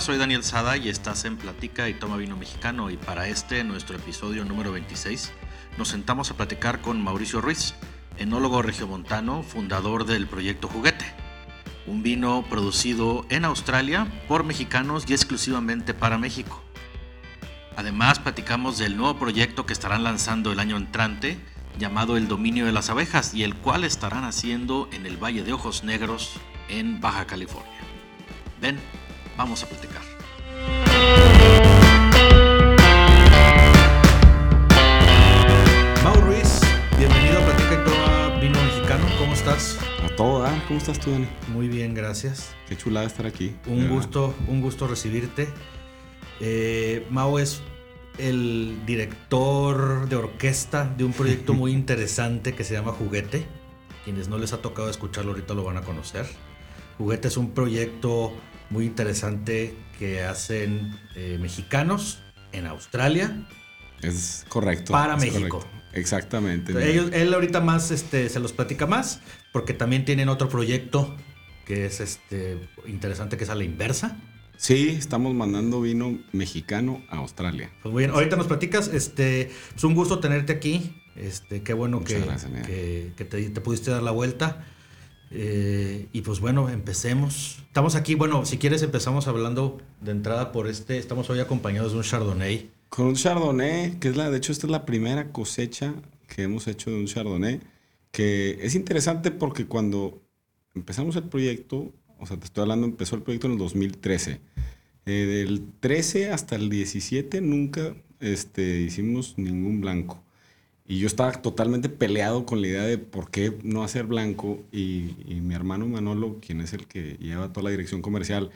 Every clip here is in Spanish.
Soy Daniel Sada y estás en Platica y Toma Vino Mexicano y para este, nuestro episodio número 26, nos sentamos a platicar con Mauricio Ruiz, enólogo regiomontano, fundador del proyecto Juguete, un vino producido en Australia por mexicanos y exclusivamente para México. Además, platicamos del nuevo proyecto que estarán lanzando el año entrante, llamado El Dominio de las Abejas, y el cual estarán haciendo en el Valle de Ojos Negros, en Baja California. Ven, vamos a platicar. Mau Ruiz, bienvenido a Platica y Toma Vino Mexicano, ¿cómo estás? A todo, ¿ah? ¿cómo estás tú, Dani? Muy bien, gracias. Qué chulada estar aquí. Un gusto, un gusto recibirte. Eh, Mau es el director de orquesta de un proyecto muy interesante que se llama Juguete. Quienes no les ha tocado escucharlo ahorita lo van a conocer. Juguete es un proyecto muy interesante que hacen eh, mexicanos en Australia. Es correcto. Para es México. correcto. Exactamente. Ellos, él ahorita más este, se los platica más porque también tienen otro proyecto que es este, interesante que es a la inversa. Sí, estamos mandando vino mexicano a Australia. Pues muy bien, ahorita nos platicas, este, es un gusto tenerte aquí, este, qué bueno Muchas que, gracias, mira. que, que te, te pudiste dar la vuelta. Eh, y pues bueno, empecemos. Estamos aquí, bueno, si quieres empezamos hablando de entrada por este, estamos hoy acompañados de un Chardonnay. Con un Chardonnay, que es la, de hecho, esta es la primera cosecha que hemos hecho de un Chardonnay, que es interesante porque cuando empezamos el proyecto, o sea, te estoy hablando, empezó el proyecto en el 2013. Eh, del 13 hasta el 17 nunca este, hicimos ningún blanco. Y yo estaba totalmente peleado con la idea de por qué no hacer blanco. Y, mi hermano Manolo, quien es el que lleva toda la dirección comercial,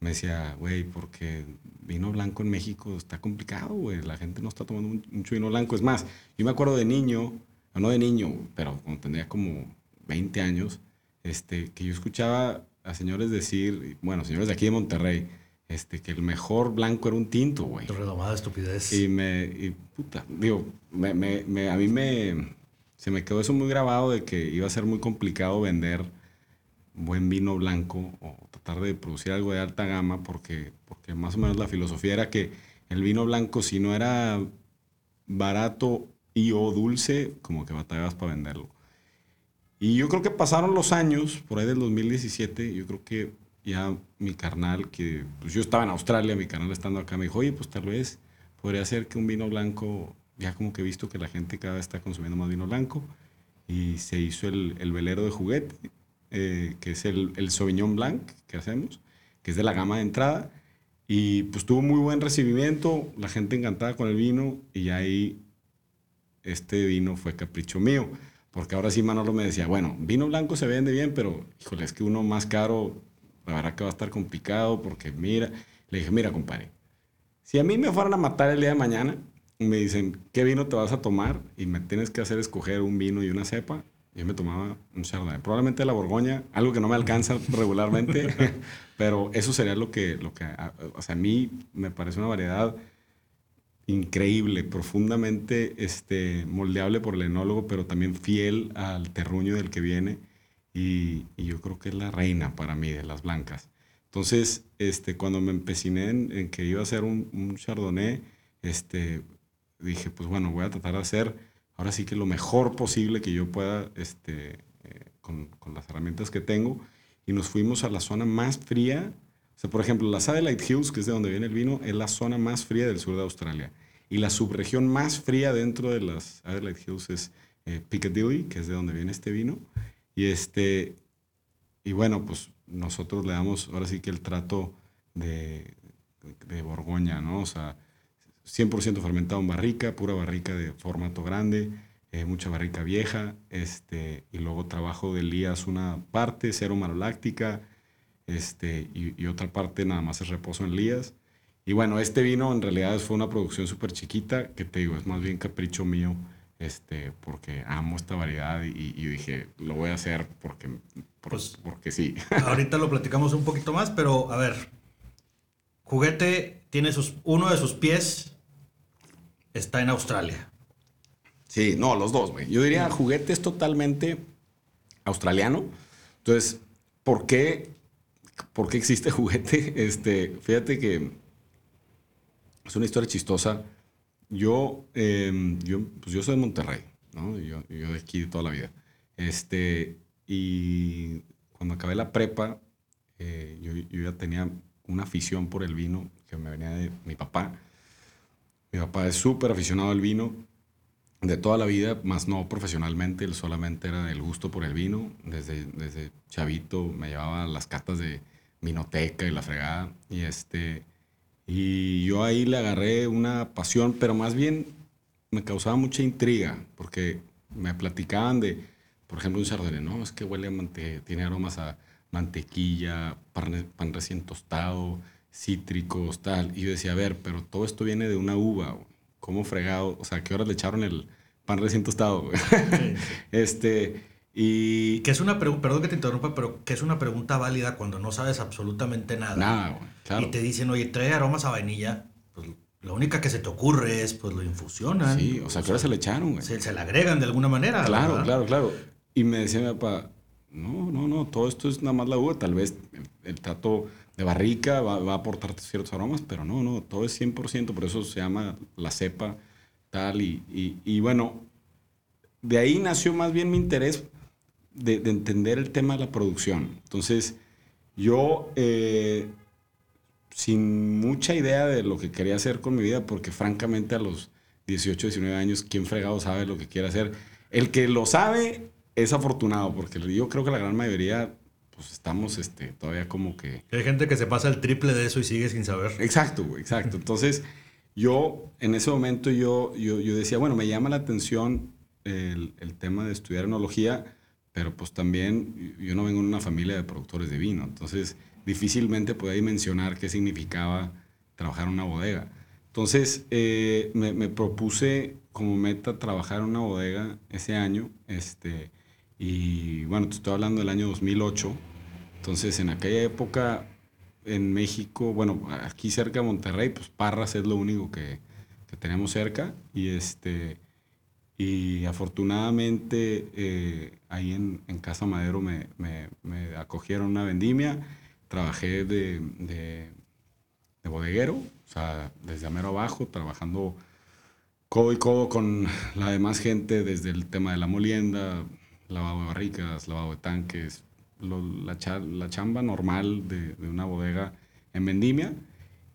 me decía, güey, porque vino blanco en México está complicado, güey. La gente no está tomando mucho vino blanco. Es más, yo me acuerdo de niño, no de niño, pero cuando tendría como 20 años, este, que yo escuchaba a señores decir, bueno, señores de aquí de Monterrey, este, que el mejor blanco era un tinto, güey. Estupidez. Y me, y, puta, digo, me, me- me- a mí me, se me quedó eso muy grabado de que iba a ser muy complicado vender buen vino blanco o tratar de producir algo de alta gama porque, porque más o menos la filosofía era que el vino blanco si no era barato y o dulce, como que batallabas para venderlo. Y yo creo que pasaron los años, por ahí del 2017, yo creo que ya mi carnal, que pues yo estaba en Australia, mi carnal estando acá, me dijo, oye, pues tal vez podría ser que un vino blanco, ya como que he visto que la gente cada vez está consumiendo más vino blanco, y se hizo el, el velero de juguete, eh, que es el, el Sauvignon Blanc que hacemos, que es de la gama de entrada, y pues tuvo muy buen recibimiento, la gente encantada con el vino, y ahí este vino fue capricho mío. Porque ahora sí Manolo me decía, bueno, vino blanco se vende bien, pero híjole, es que uno más caro, la verdad que va a estar complicado porque mira, le dije, mira compadre, si a mí me fueran a matar el día de mañana me dicen, ¿qué vino te vas a tomar? Y me tienes que hacer escoger un vino y una cepa, yo me tomaba un Chardonnay, probablemente la Borgoña, algo que no me alcanza regularmente, pero eso sería lo que, lo que, a- o sea, a mí me parece una variedad increíble, profundamente este, moldeable por el enólogo, pero también fiel al terruño del que viene. Y, y yo creo que es la reina para mí de las blancas. Entonces, este, cuando me empeciné en, en que iba a hacer un, un chardonnay, este, dije, pues bueno, voy a tratar de hacer ahora sí que lo mejor posible que yo pueda este, eh, con, con las herramientas que tengo. Y nos fuimos a la zona más fría o sea, por ejemplo, las Adelaide Hills, que es de donde viene el vino, es la zona más fría del sur de Australia. Y la subregión más fría dentro de las Adelaide Hills es eh, Piccadilly, que es de donde viene este vino. Y, este, y bueno, pues nosotros le damos ahora sí que el trato de, de Borgoña, ¿no? O sea, 100% fermentado en barrica, pura barrica de formato grande, eh, mucha barrica vieja, este, y luego trabajo de Elías una parte, cero maloláctica, este, y, otra parte nada más es reposo en Lías. Y bueno, este vino en realidad fue una producción súper chiquita, que te digo, es más bien capricho mío, este, porque amo esta variedad y, y dije, lo voy a hacer porque, por- Pues- porque sí. Ahorita lo platicamos un poquito más, pero a ver. Juguete tiene sus. Uno de sus pies está en Australia. Sí, no, los dos, güey. Yo diría, juguete es totalmente australiano. Entonces, ¿por qué? ¿por qué existe juguete? Este, fíjate que es una historia chistosa. Yo, em, yo, pues yo soy de Monterrey, ¿no? Yo, yo de aquí toda la vida. Este, y cuando acabé la prepa, eh, yo, yo, ya tenía una afición por el vino que me venía de mi papá. Mi papá es súper aficionado al vino de toda la vida, más no profesionalmente, él solamente era del gusto por el vino. Desde, desde chavito me llevaba las catas de vinoteca y la fregada. Y, este, y yo ahí le agarré una pasión, pero más bien me causaba mucha intriga, porque me platicaban de, por ejemplo, un chardonnay, no, es que huele a tiene aromas a mantequilla, pan, pan, recién tostado, cítricos, tal. Y yo decía, a ver, pero todo esto viene de una uva, ¿cómo fregado? O sea, ¿qué horas le echaron el pan recién tostado? este, y... Que es una pregunta, perdón que te interrumpa, pero que es una pregunta válida cuando no sabes absolutamente nada. Nada, claro. Y te dicen, oye, trae aromas a vainilla, pues la única que se te ocurre es, pues lo infusionan. Sí, o sea, ¿qué horas se le echaron, güey? Se, se, le agregan de alguna manera. Claro, claro, claro. Y me decía mi papá, no, no, no, todo esto es nada más la uva, tal vez el, trato de barrica va, va, a aportar ciertos aromas, pero no, no, todo es 100%, por eso se llama la cepa tal, y, y, y bueno, de ahí nació más bien mi interés de, de, entender el tema de la producción. Entonces, yo, eh, sin mucha idea de lo que quería hacer con mi vida, porque francamente a los 18, 19 años, ¿quién fregado sabe lo que quiere hacer? El que lo sabe es afortunado, porque yo creo que la gran mayoría pues estamos este, todavía como que... Hay gente que se pasa el triple de eso y sigue sin saber. Exacto, exacto. Entonces, yo, en ese momento, yo, yo, yo decía, bueno, me llama la atención el, el, tema de estudiar enología, pero pues también yo no vengo de una familia de productores de vino, entonces difícilmente podía mencionar qué significaba trabajar en una bodega. Entonces, eh, me, me, propuse como meta trabajar en una bodega ese año, este, y bueno, te estoy hablando del año 2008. Entonces, en aquella época en México, bueno, aquí cerca de Monterrey, pues Parras es lo único que, que tenemos cerca. Y, este, y afortunadamente eh, ahí en, en, Casa Madero me, me, me, acogieron una vendimia. Trabajé de, de, de bodeguero, o sea, desde Amero abajo, trabajando codo y codo con la demás gente desde el tema de la molienda, lavado de barricas, lavado de tanques, la, la, chamba normal de, de, una bodega en vendimia.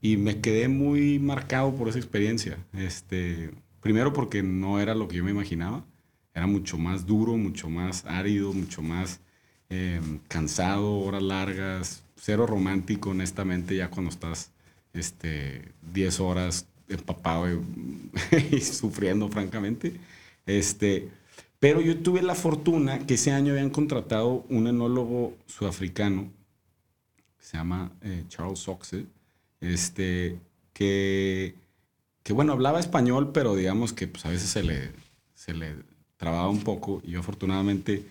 Y me quedé muy marcado por esa experiencia. Este, primero porque no era lo que yo me imaginaba. Era mucho más duro, mucho más árido, mucho más eh, cansado, horas largas, cero romántico, honestamente, ya cuando estás este, 10 horas empapado y, sufriendo, francamente. Este, pero yo tuve la fortuna que ese año habían contratado un enólogo sudafricano que se llama eh, Charles Soxe, este, que, que, bueno, hablaba español, pero digamos que pues, a veces se le, se le trababa un poco. Y yo afortunadamente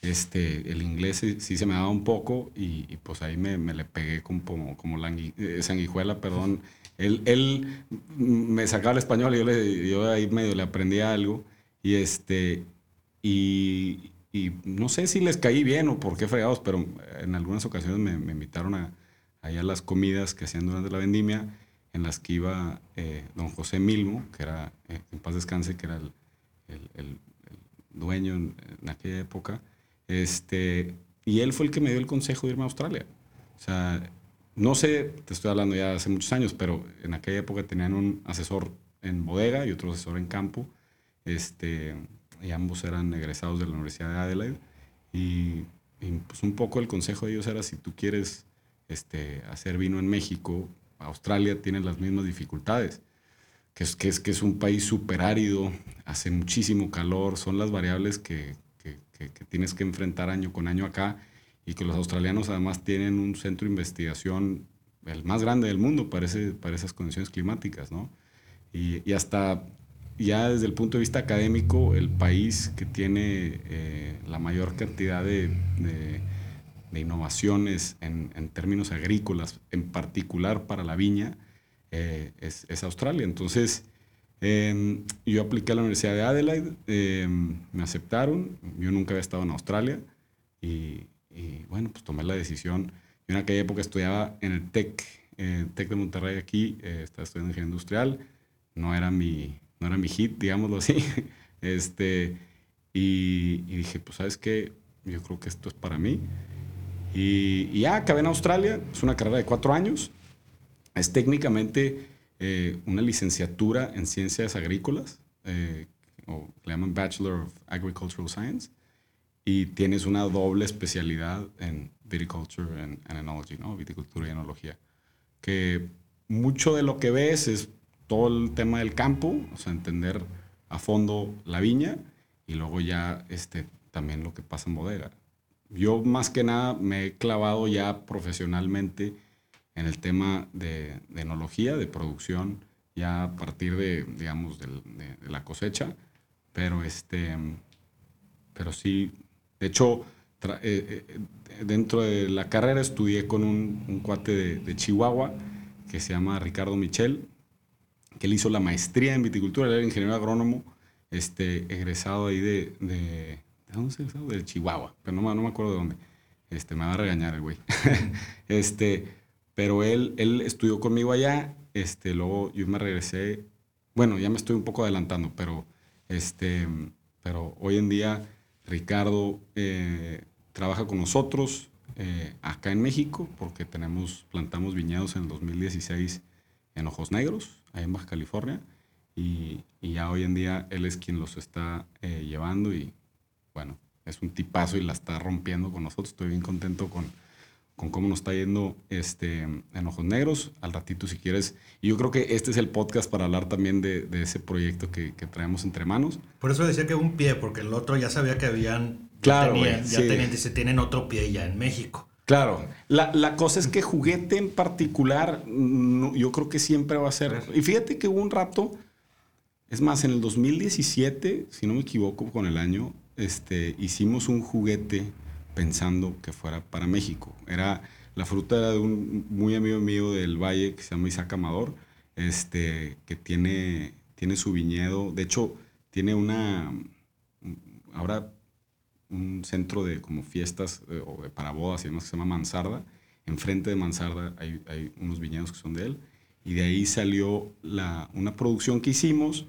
este, el inglés sí, se me daba un poco y, y pues ahí me, me, le pegué como, como langui, eh, sanguijuela, perdón. Él, él me sacaba el español y yo, le, yo ahí medio le aprendía algo. Y, este, y, y, no sé si les caí bien o por qué fregados, pero en algunas ocasiones me, me invitaron a, a las comidas que hacían durante la vendimia, en las que iba eh, don José Milmo, que era, eh, en paz descanse, que era el, el, el, dueño en, aquella época, este, y él fue el que me dio el consejo de irme a Australia. O sea, no sé, te estoy hablando ya hace muchos años, pero en aquella época tenían un asesor en bodega y otro asesor en campo. Este, y ambos eran egresados de la Universidad de Adelaide. Y, y, pues un poco el consejo de ellos era si tú quieres este, hacer vino en México, Australia tiene las mismas dificultades, que es que es, que es un país súper árido, hace muchísimo calor, son las variables que, que, que, tienes que enfrentar año con año acá y que los australianos además tienen un centro de investigación el más grande del mundo para, ese, para esas condiciones climáticas, ¿no? Y, y hasta ya desde el punto de vista académico, el país que tiene eh, la mayor cantidad de, de, de innovaciones en, en, términos agrícolas, en particular para la viña, eh, es, es, Australia. Entonces, eh, yo apliqué a la Universidad de Adelaide, em, me aceptaron, yo nunca había estado en Australia y, y, bueno, pues tomé la decisión. Yo en aquella época estudiaba en el TEC, eh, TEC de Monterrey aquí, eh, estaba estudiando ingeniería industrial. No era mi, no era mi hit, digámoslo así. este, y, y dije, pues, ¿sabes qué? Yo creo que esto es para mí. Y, y ya acabé en Australia. Es una carrera de cuatro años. Es técnicamente eh, una licenciatura en ciencias agrícolas, eh, o le llaman Bachelor of Agricultural Science, y tienes una doble especialidad en Viticulture and, and Enology, ¿no? Viticultura y enología. Que mucho de lo que ves es todo el tema del campo, o sea, entender a fondo la viña y luego ya este, también lo que pasa en bodega. Yo más que nada me he clavado ya profesionalmente en el tema de, de enología, de producción, ya a partir de, digamos, de, la cosecha, pero este, pero sí, de hecho, eh, eh, dentro de la carrera estudié con un, cuate de, Chihuahua que se llama Ricardo Michel, que él hizo la maestría en viticultura, él era ingeniero agrónomo, este, egresado ahí de, de, ¿de dónde se egresado? Del Chihuahua, pero no, no me acuerdo de dónde. Este, me va a regañar el güey. este, pero él, él estudió conmigo allá, este, luego yo me regresé, bueno, ya me estoy un poco adelantando, pero, este, pero hoy en día Ricardo eh, trabaja con nosotros eh, acá en México, porque tenemos, plantamos viñedos en el 2016 en Ojos Negros, ahí en Baja California, y, y ya hoy en día él es quien los está eh, llevando y bueno, es un tipazo y la está rompiendo con nosotros. Estoy bien contento con, con cómo nos está yendo este, en Ojos Negros. Al ratito, si quieres. Y yo creo que este es el podcast para hablar también de, de ese proyecto que, que, traemos entre manos. Por eso decía que un pie, porque el otro ya sabía que habían. Claro, ya tenían, güey, ya sí. tenían, se tienen otro pie ya en México. Claro, la, la, cosa es que juguete en particular, no, yo creo que siempre va a ser. Y fíjate que hubo un rato, es más, en el 2017, si no me equivoco con el año, este, hicimos un juguete pensando que fuera para México. Era, la fruta era de un muy amigo mío del Valle que se llama Isaac Amador, este, que tiene, tiene su viñedo. De hecho, tiene una. Ahora un centro de como fiestas eh, o de para bodas y demás que se llama Mansarda. Enfrente de Mansarda hay, hay, unos viñedos que son de él. Y de ahí salió la, una producción que hicimos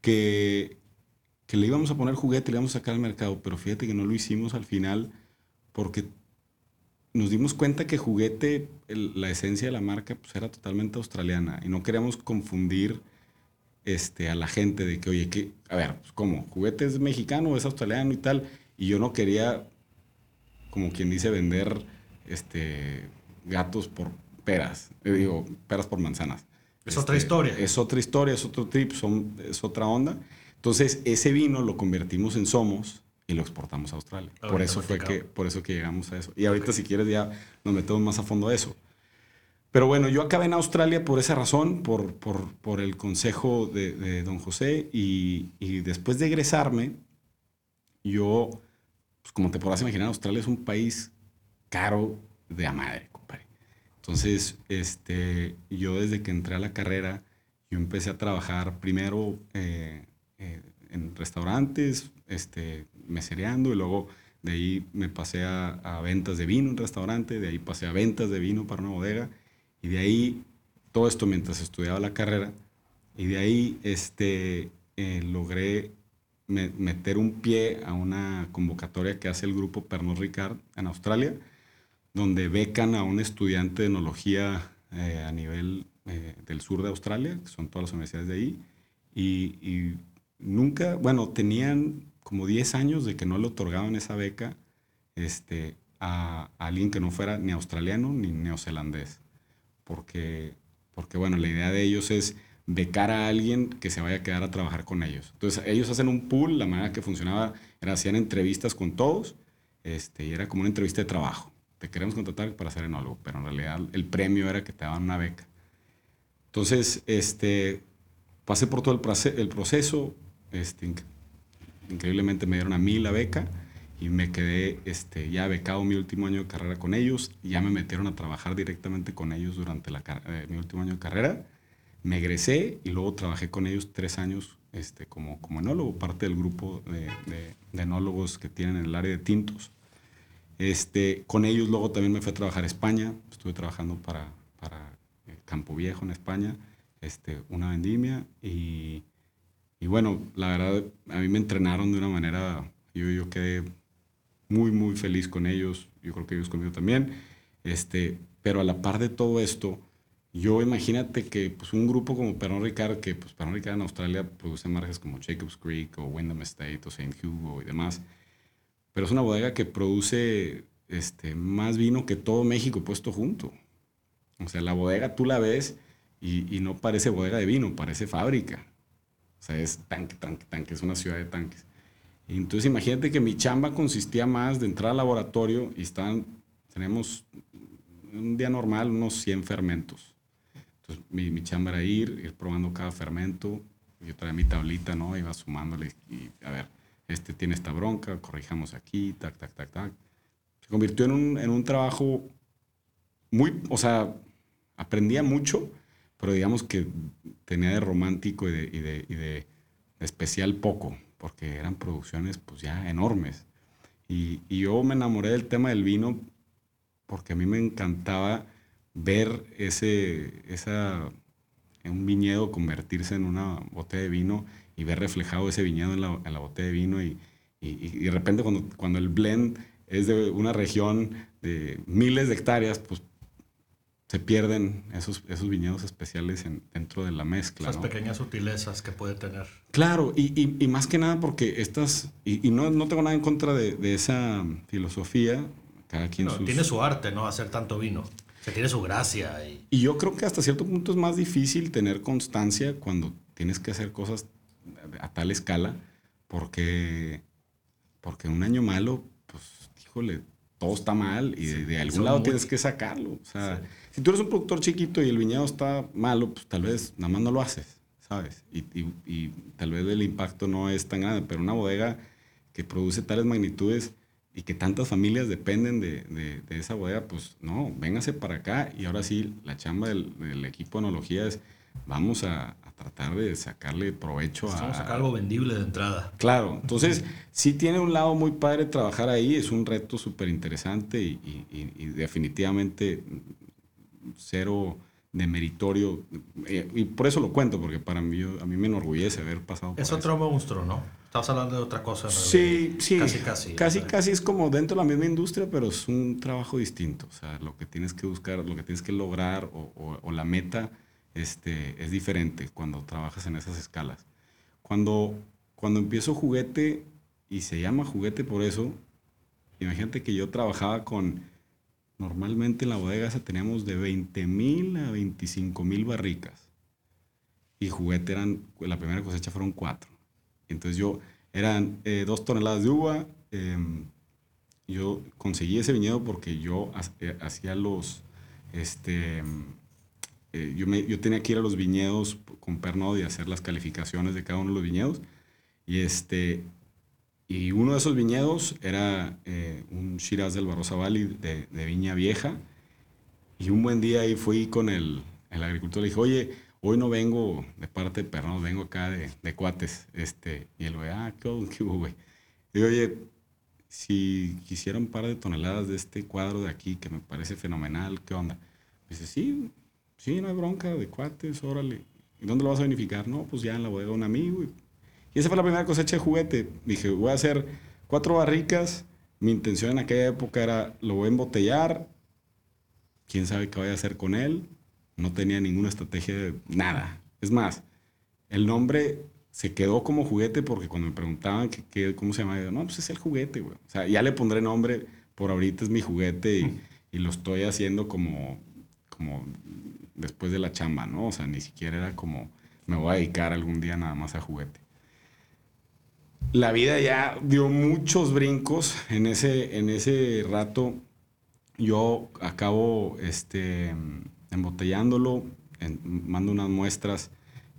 que, que le íbamos a poner juguete, le íbamos a sacar al mercado, pero fíjate que no lo hicimos al final porque nos dimos cuenta que juguete, el, la esencia de la marca, pues era totalmente australiana y no queríamos confundir este, a la gente de que, oye, que, a ver, pues, ¿cómo? ¿Juguete es mexicano o es australiano y tal? Y yo no quería, como quien dice, vender este, gatos por peras. Eh, digo, peras por manzanas. Es este, otra historia. Es otra historia, es otro trip, son, es otra onda. Entonces, ese vino lo convertimos en Somos y lo exportamos a Australia. Ahorita por eso fue que, por eso que llegamos a eso. Y ahorita, okay. si quieres, ya nos metemos más a fondo a eso. Pero bueno, yo acabé en Australia por esa razón, por, por, por el consejo de, de don José. Y, y después de egresarme, yo, pues como te podrás imaginar, Australia es un país caro de a madre, compadre. Entonces, este, yo desde que entré a la carrera, yo empecé a trabajar primero eh, eh, en restaurantes, este, mesereando, y luego de ahí me pasé a, a, ventas de vino en restaurante, de ahí pasé a ventas de vino para una bodega, y de ahí, todo esto mientras estudiaba la carrera, y de ahí este, eh, logré me, meter un pie a una convocatoria que hace el grupo Pernod Ricard en Australia, donde becan a un estudiante de enología eh, a nivel eh, del sur de Australia, que son todas las universidades de ahí, y, y, nunca, bueno, tenían como 10 años de que no le otorgaban esa beca este, a, a alguien que no fuera ni australiano ni neozelandés, porque, porque, bueno, la idea de ellos es becar a alguien que se vaya a quedar a trabajar con ellos. Entonces, ellos hacen un pool, la manera que funcionaba era hacían entrevistas con todos, este, y era como una entrevista de trabajo te queremos contratar para ser enólogo, pero en realidad el premio era que te daban una beca. Entonces, este, pasé por todo el, el proceso, este, increíblemente me dieron a mí la beca y me quedé este, ya becado mi último año de carrera con ellos, y ya me metieron a trabajar directamente con ellos durante la, eh, mi último año de carrera, me egresé y luego trabajé con ellos tres años este, como, como enólogo, parte del grupo de, de, de enólogos que tienen en el área de tintos. Este, con ellos luego también me fui a trabajar a España. Estuve trabajando para, para Campo Viejo en España, este, una vendimia. Y, y, bueno, la verdad, a mí me entrenaron de una manera, yo, yo quedé muy, muy feliz con ellos. Yo creo que ellos conmigo también. Este, pero a la par de todo esto, yo imagínate que pues, un grupo como Pernod Ricard, que pues, Pernod Ricard en Australia produce marcas como Jacobs Creek o Wyndham Estate o St. Hugo y demás, pero es una bodega que produce este, más vino que todo México puesto junto. O sea, la bodega tú la ves y, y no parece bodega de vino, parece fábrica. O sea, es tanque, tanque, tanque, es una ciudad de tanques. Entonces imagínate que mi chamba consistía más de entrar al laboratorio y estaban, tenemos un día normal unos 100 fermentos mi, mi chamba era ir, ir probando cada fermento. Yo traía mi tablita, ¿no? Iba sumándole y, a ver, este tiene esta bronca, corrijamos aquí, tac, tac, tac, tac. Se convirtió en un, en un trabajo muy, o sea, aprendía mucho, pero digamos que tenía de romántico y de, y de, y de, especial poco, porque eran producciones pues ya enormes. Y, y, yo me enamoré del tema del vino porque a mí me encantaba ver ese, esa, un viñedo convertirse en una botella de vino y ver reflejado ese viñedo en la, en la botella de vino y, y, de repente cuando, cuando el blend es de una región de miles de hectáreas, pues se pierden esos, esos viñedos especiales en, dentro de la mezcla. Esas pequeñas sutilezas que puede tener. Claro, y, y, y más que nada porque estas, y, no, no, tengo nada en contra de, de esa filosofía, cada quien no, Tiene su arte, ¿no? Hacer tanto vino. Se tiene su gracia. Y... yo creo que hasta cierto punto es más difícil tener constancia cuando tienes que hacer cosas a tal escala, porque, porque un año malo, pues, híjole, todo está mal y de, algún lado tienes que sacarlo. O sea, si tú eres un productor chiquito y el viñedo está malo, pues tal vez nada más no lo haces, ¿sabes? Y, y, y tal vez el impacto no es tan grande, pero una bodega que produce tales magnitudes y que tantas familias dependen de, de, esa bodega, pues no, véngase para acá y ahora sí, la chamba del, equipo de enología es, vamos a, tratar de sacarle provecho a... Vamos a sacar algo vendible de entrada. Claro, entonces sí tiene un lado muy padre trabajar ahí, es un reto súper interesante y, y, definitivamente cero de meritorio. Eh, y por eso lo cuento, porque para mí, a mí me enorgullece haber pasado por Es otro monstruo, ¿no? Estabas hablando de otra cosa. Sí, sí. Casi, casi. Casi, casi es como dentro de la misma industria, pero es un trabajo distinto. O sea, lo que tienes que buscar, lo que tienes que lograr o, o, la meta este, es diferente cuando trabajas en esas escalas. Cuando, cuando empiezo juguete, y se llama juguete por eso, imagínate que yo trabajaba con, normalmente en la bodega esa teníamos de 20 mil a 25 mil barricas. Y juguete eran, la primera cosecha fueron cuatro. Entonces yo, eran eh, dos toneladas de uva. Em, yo conseguí ese viñedo porque yo eh, hacía los, este, eh, yo, me, yo tenía que ir a los viñedos con Pernod y hacer las calificaciones de cada uno de los viñedos. Y este, y uno de esos viñedos era un Shiraz del Barrosa Valley de, de, Viña Vieja. Y un buen día ahí fui con el, el agricultor, le dije, oye, hoy no vengo de parte de perros, vengo acá de, de, cuates. Este, y él, ah, qué, qué güey. Digo, oye, si quisiera un par de toneladas de este cuadro de aquí, que me parece fenomenal, ¿qué onda? dice, sí, sí, no hay bronca, de cuates, órale. ¿Y dónde lo vas a vinificar? No, pues ya en la bodega de un amigo. Y esa fue la primera cosecha de juguete. Dije, voy a hacer cuatro barricas. Mi intención en aquella época era, lo voy a embotellar. ¿Quién sabe qué voy a hacer con él? no tenía ninguna estrategia de nada. Es más, el nombre se quedó como juguete porque cuando me preguntaban que, cómo se llama, yo, no, pues es el juguete, güey. O sea, ya le pondré nombre, por ahorita es mi juguete y, y, lo estoy haciendo como, como después de la chamba, ¿no? O sea, ni siquiera era como, me voy a dedicar algún día nada más a juguete. La vida ya dio muchos brincos en ese, en ese rato. Yo acabo, este, embotellándolo, mando unas muestras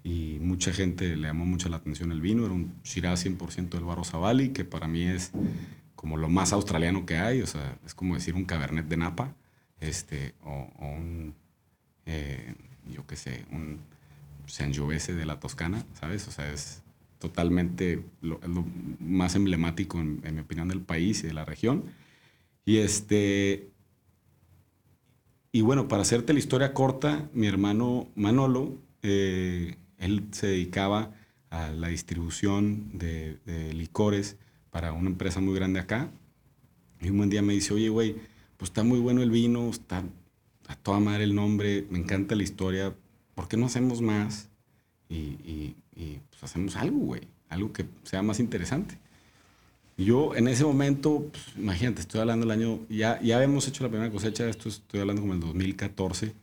y mucha gente le llamó mucho la atención el vino. Era un Shiraz 100% del Barro Zavali, que para mí es como lo más australiano que hay, o sea, es como decir un Cabernet de Napa, este, o, un, eh, yo qué sé, un Sangiovese de la Toscana, ¿sabes? O sea, es totalmente lo, más emblemático, en, en, mi opinión, del país y de la región. Y este. Y bueno, para hacerte la historia corta, mi hermano Manolo, eh, él se dedicaba a la distribución de, licores para una empresa muy grande acá. Y un buen día me dice, oye, güey, pues está muy bueno el vino, está a toda madre el nombre, me encanta la historia, ¿por qué no hacemos más? Y, pues hacemos algo, güey, algo que sea más interesante. Y yo en ese momento, pues, imagínate, estoy hablando del año, ya, ya habíamos hecho la primera cosecha, esto estoy hablando como el 2014.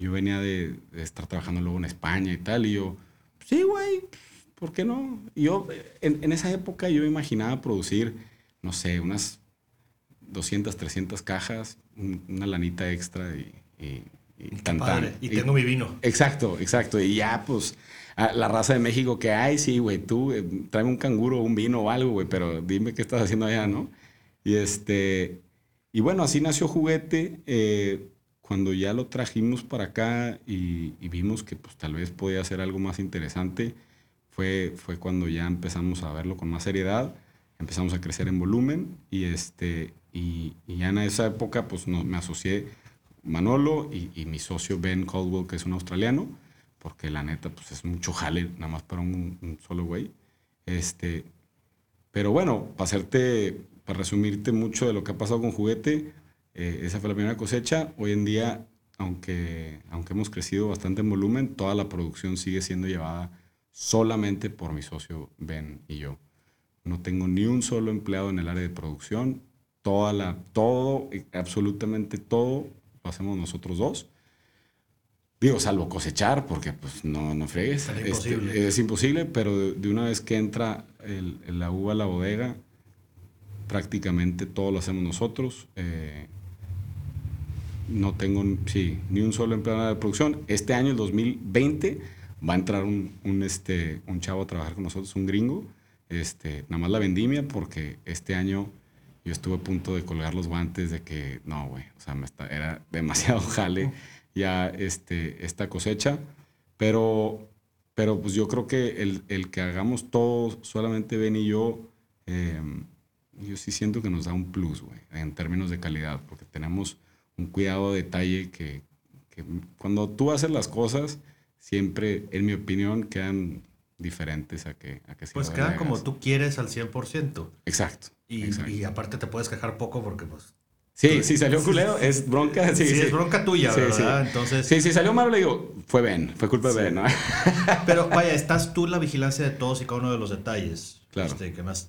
Yo venía de, estar trabajando luego en España y tal, y yo, sí, güey, ¿por qué no? Y yo, en, en, esa época yo imaginaba producir, no sé, unas 200, 300 cajas, una lanita extra y, y, y, y tengo mi vino. Exacto, exacto. Y ya, pues, la raza de México que hay, sí, güey, tú eh, tráeme un canguro, un vino o algo, güey, pero dime qué estás haciendo allá, ¿no? Y este, y bueno, así nació Juguete. Eh, cuando ya lo trajimos para acá y, vimos que pues tal vez podía ser algo más interesante, fue, fue cuando ya empezamos a verlo con más seriedad, empezamos a crecer en volumen y, este, y, ya en esa época pues no, me asocié Manolo y, y, mi socio Ben Caldwell, que es un australiano, porque la neta, pues es mucho jale, nada más para un, solo güey. Este, pero bueno, para hacerte, para resumirte mucho de lo que ha pasado con Juguete, eh, esa fue la primera cosecha. Hoy en día, aunque, aunque hemos crecido bastante en volumen, toda la producción sigue siendo llevada solamente por mi socio Ben y yo. No tengo ni un solo empleado en el área de producción. Toda la, todo, absolutamente todo, lo hacemos nosotros dos. Digo, salvo cosechar, porque pues no, no fregues. Es este, imposible. es imposible, pero de, una vez que entra el, la uva a la bodega, prácticamente todo lo hacemos nosotros. Eh, no tengo, sí, ni un solo empleado de producción. Este año, el 2020, va a entrar un, un, este, un chavo a trabajar con nosotros, un gringo. Este, nada más la vendimia, porque este año yo estuve a punto de colgar los guantes de que, no, güey, o sea, me está, era demasiado jale ya este, esta cosecha, pero, pero pues yo creo que el, el que hagamos todo, solamente Ben y yo, em, yo sí siento que nos da un plus, güey, en términos de calidad, porque tenemos un cuidado de detalle que, que cuando tú haces las cosas, siempre, en mi opinión, quedan diferentes a que, a que si Pues quedan como tú quieres al 100%. Exacto y, exacto. y, aparte te puedes quejar poco porque pues Sí, sí salió culero, es bronca. Sí, sí, es bronca tuya, ¿verdad? Entonces... Sí, sí, salió malo, le digo, fue Ben, fue culpa de Ben, ¿no? Pero vaya, estás tú en la vigilancia de todos y cada uno de los detalles. Claro. Este, que más,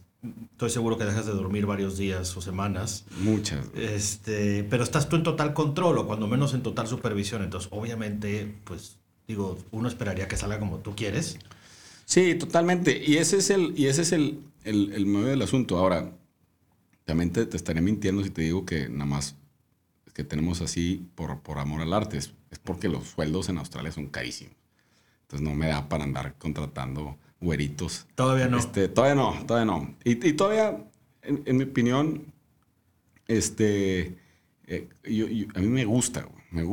estoy seguro que dejas de dormir varios días o semanas. Muchas. Este, pero estás tú en total control o cuando menos en total supervisión. Entonces, obviamente, pues, digo, uno esperaría que salga como tú quieres. Sí, totalmente. Y ese es el, y ese es el, el, el medio del asunto. Ahora, también te, estaría mintiendo si te digo que nada más que tenemos así por, por amor al arte. Es, porque los sueldos en Australia son carísimos. Entonces no me da para andar contratando güeritos. Todavía no. Este, todavía no, todavía no. Y, y todavía, en, mi opinión, este, eh, yo, a mí me gusta, me,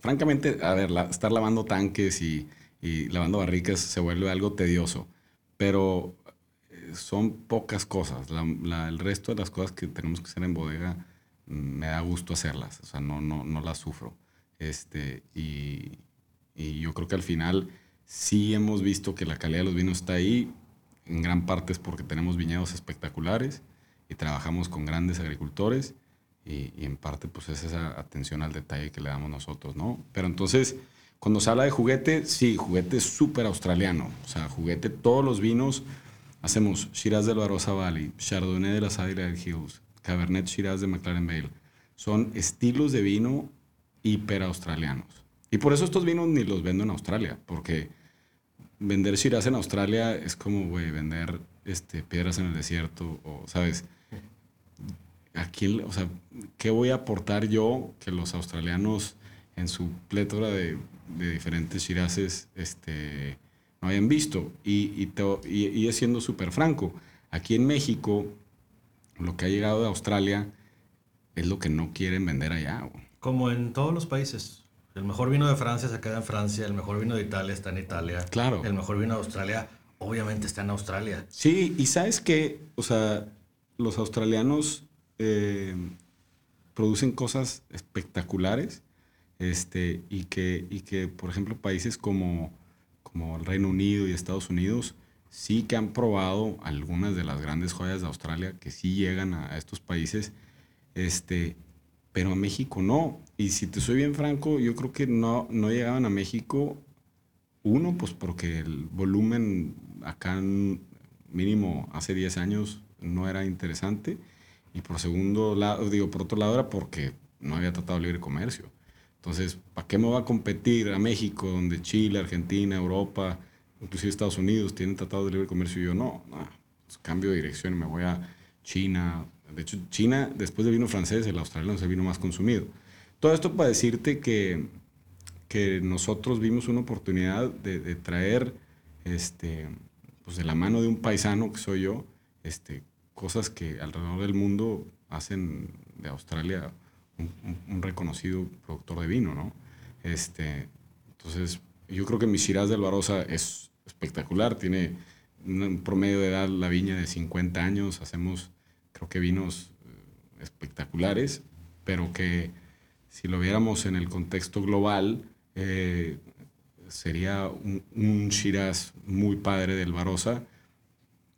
francamente, a ver, estar lavando tanques y, y lavando barricas se vuelve algo tedioso. Pero son pocas cosas. el resto de las cosas que tenemos que hacer en bodega mm, me da gusto hacerlas. O sea, no, no, no las sufro. Este, y, y, yo creo que al final sí hemos visto que la calidad de los vinos está ahí. En gran parte es porque tenemos viñedos espectaculares y trabajamos con grandes agricultores. Y, y, en parte pues es esa atención al detalle que le damos nosotros, ¿no? Pero entonces, cuando se habla de juguete, sí, juguete es súper australiano. O sea, juguete, todos los vinos Hacemos Shiraz del Barossa Valley, Chardonnay de las Adelaide Hills, Cabernet Shiraz de McLaren Vale. Son estilos de vino hiper australianos. Y por eso estos vinos ni los vendo en Australia, porque vender Shiraz en Australia es como, güey, vender este, piedras en el desierto, o, ¿sabes? Aquí, o sea, ¿qué voy a aportar yo que los australianos en su plétora de, de diferentes Shirazes, este, no hayan visto. Y, y, y, es siendo súper franco, aquí en México, lo que ha llegado de Australia es lo que no quieren vender allá. Como en todos los países. El mejor vino de Francia se queda en Francia, el mejor vino de Italia está en Italia. Claro. El mejor vino de Australia, obviamente, está en Australia. Sí, y sabes que, o sea, los australianos, eh, producen cosas espectaculares este, y, que, y que, por ejemplo, países como, como el Reino Unido y Estados Unidos sí que han probado algunas de las grandes joyas de Australia que sí llegan a, estos países, este, pero a México no. Y si te soy bien franco, yo creo que no, no llegaban a México, uno, pues porque el volumen acá mínimo hace 10 años no era interesante, y por segundo lado, digo, por otro lado era porque no había tratado libre comercio. Entonces, ¿para qué me va a competir a México, donde Chile, Argentina, Europa, inclusive Estados Unidos tienen tratado de libre comercio y yo no? no pues cambio de dirección y me voy a China. De hecho, China, después del vino francés, el australiano es el vino más consumido. Todo esto para decirte que, que nosotros vimos una oportunidad de, de traer, este, pues de la mano de un paisano que soy yo, este, cosas que alrededor del mundo hacen de Australia un, reconocido productor de vino, ¿no? Este, entonces, yo creo que mi Shiraz del Barossa es espectacular, tiene un promedio de edad la viña de 50 años, hacemos, creo que vinos eh, espectaculares, pero que si lo viéramos en el contexto global, eh, sería un, un, Shiraz muy padre del Barossa.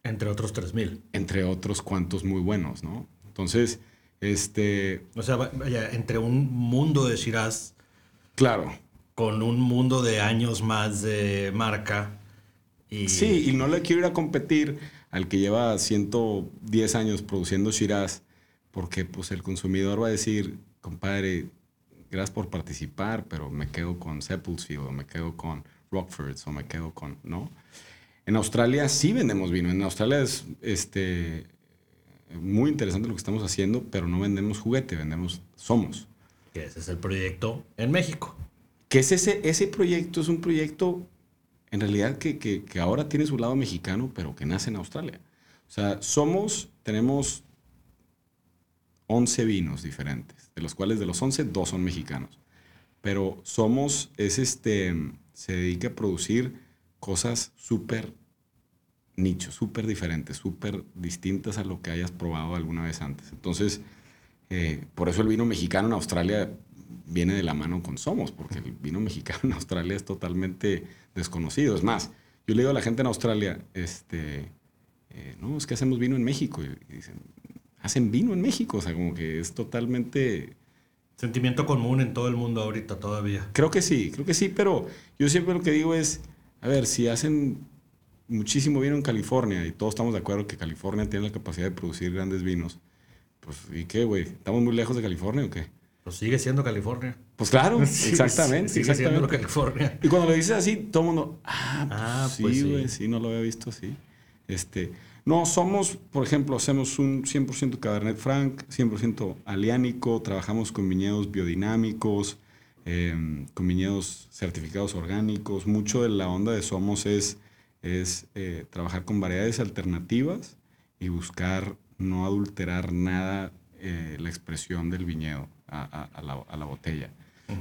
Entre otros 3.000. Entre otros cuantos muy buenos, ¿no? Entonces, este. O sea, vaya, entre un mundo de Shiraz. Claro. Con un mundo de años más de marca. Y... Sí, y no le quiero ir a competir al que lleva 110 años produciendo Shiraz, porque pues el consumidor va a decir, compadre, gracias por participar, pero me quedo con Sepulsfield, o me quedo con Rockford, o me quedo con, ¿no? En Australia sí vendemos vino. En Australia es, este, muy interesante lo que estamos haciendo, pero no vendemos juguete, vendemos Somos. Que ese es el proyecto en México. Que es ese, ese proyecto es un proyecto en realidad que, que, que, ahora tiene su lado mexicano, pero que nace en Australia. O sea, Somos, tenemos 11 vinos diferentes, de los cuales de los 11, dos son mexicanos. Pero Somos es este, se dedica a producir cosas súper nichos súper diferentes, súper distintas a lo que hayas probado alguna vez antes. Entonces, eh, por eso el vino mexicano en Australia viene de la mano con Somos, porque el vino mexicano en Australia es totalmente desconocido. Es más, yo le digo a la gente en Australia, este, eh, no, es que hacemos vino en México. Y dicen, hacen vino en México, o sea, como que es totalmente... Sentimiento común en todo el mundo ahorita todavía. Creo que sí, creo que sí, pero yo siempre lo que digo es, a ver, si hacen muchísimo vino en California y todos estamos de acuerdo que California tiene la capacidad de producir grandes vinos. Pues, ¿y qué, güey? ¿Estamos muy lejos de California o qué? Pues sigue siendo California. Pues claro, exactamente. Sigue siendo California. Y cuando lo dices así, todo el mundo, ah, pues ah, sí, pues güey, sí. no lo había visto así. Este, no, somos, por ejemplo, hacemos un 100% Cabernet Franc, 100% aliánico, trabajamos con viñedos biodinámicos, em, con viñedos certificados orgánicos. Mucho de la onda de Somos es es eh, trabajar con variedades alternativas y buscar no adulterar nada eh, la expresión del viñedo a, la, botella.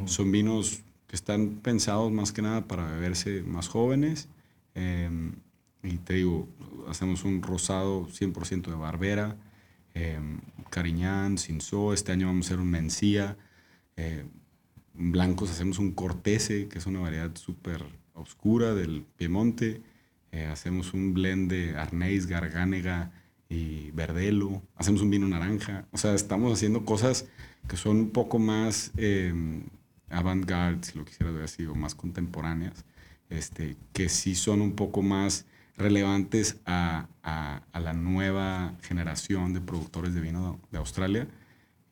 Son vinos que están pensados más que nada para beberse más jóvenes. Em, y te digo, hacemos un rosado 100% de Barbera, eh, Cariñán, Cinzó. Este año vamos a hacer un Mencía. Eh, blancos hacemos un Cortese, que es una variedad súper oscura del Piemonte. Eh, hacemos un blend de arnés, gargánega y verdelo. Hacemos un vino naranja. O sea, estamos haciendo cosas que son un poco más eh, avant-garde, si lo quisiera ver así, o más contemporáneas, este, que sí son un poco más relevantes a, a, la nueva generación de productores de vino de Australia.